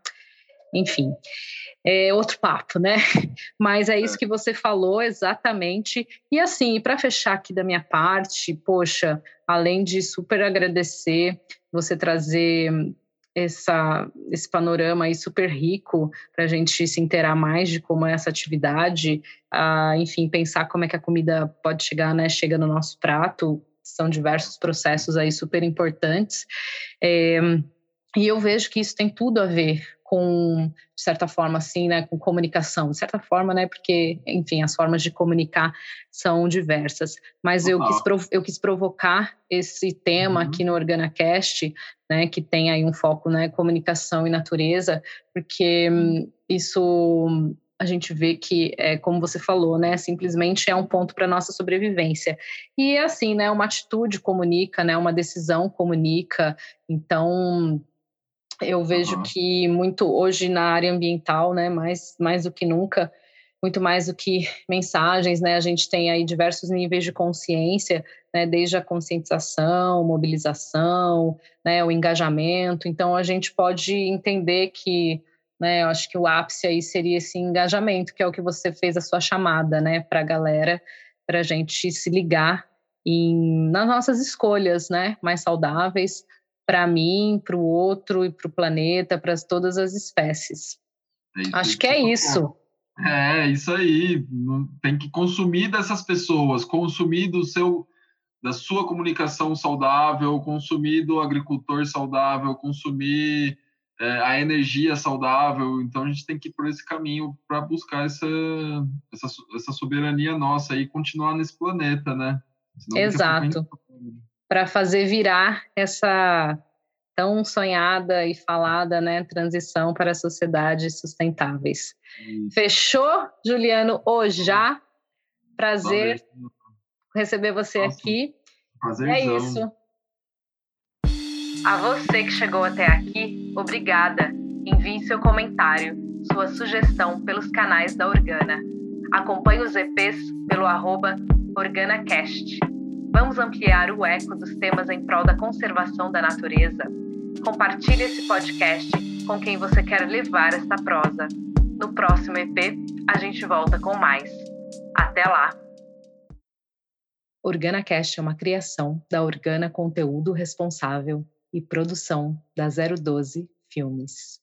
Speaker 1: enfim, é outro papo, né? <laughs> Mas é isso é. que você falou exatamente. E assim, para fechar aqui da minha parte, poxa, além de super agradecer você trazer essa, esse panorama aí super rico para a gente se inteirar mais de como é essa atividade, ah, enfim, pensar como é que a comida pode chegar, né? Chega no nosso prato, são diversos processos aí super importantes. É, e eu vejo que isso tem tudo a ver com, de certa forma, assim, né, com comunicação, de certa forma, né, porque, enfim, as formas de comunicar são diversas. Mas eu, quis, eu quis provocar esse tema uhum. aqui no OrganaCast, né, que tem aí um foco, né, comunicação e natureza, porque isso a gente vê que, é, como você falou, né, simplesmente é um ponto para nossa sobrevivência. E assim, né, uma atitude comunica, né, uma decisão comunica. Então, eu vejo uhum. que muito hoje na área ambiental, né, mais, mais do que nunca, muito mais do que <laughs> mensagens, né, a gente tem aí diversos níveis de consciência, né, desde a conscientização, mobilização, né, o engajamento. Então, a gente pode entender que né? Eu acho que o ápice aí seria esse engajamento, que é o que você fez a sua chamada, né, para a galera, para a gente se ligar em, nas nossas escolhas, né, mais saudáveis para mim, para o outro e para o planeta, para todas as espécies. É acho que é isso.
Speaker 2: É, isso aí. Tem que consumir dessas pessoas, consumir do seu da sua comunicação saudável, consumir do agricultor saudável, consumir é, a energia saudável. Então a gente tem que ir por esse caminho para buscar essa, essa, essa, soberania nossa e continuar nesse planeta, né?
Speaker 1: Senão Exato. Para fazer virar essa tão sonhada e falada, né, transição para sociedades sustentáveis. Isso. Fechou, Juliano? Hoje já. Prazer Valeu. receber você Nossa. aqui.
Speaker 2: Prazerzão. É
Speaker 1: isso. A você que chegou até aqui, obrigada. Envie seu comentário, sua sugestão pelos canais da Organa. Acompanhe os EPs pelo arroba OrganaCast. Vamos ampliar o eco dos temas em prol da conservação da natureza. Compartilhe esse podcast com quem você quer levar esta prosa. No próximo EP, a gente volta com mais. Até lá! OrganaCast é uma criação da Organa Conteúdo Responsável e produção da 012 Filmes.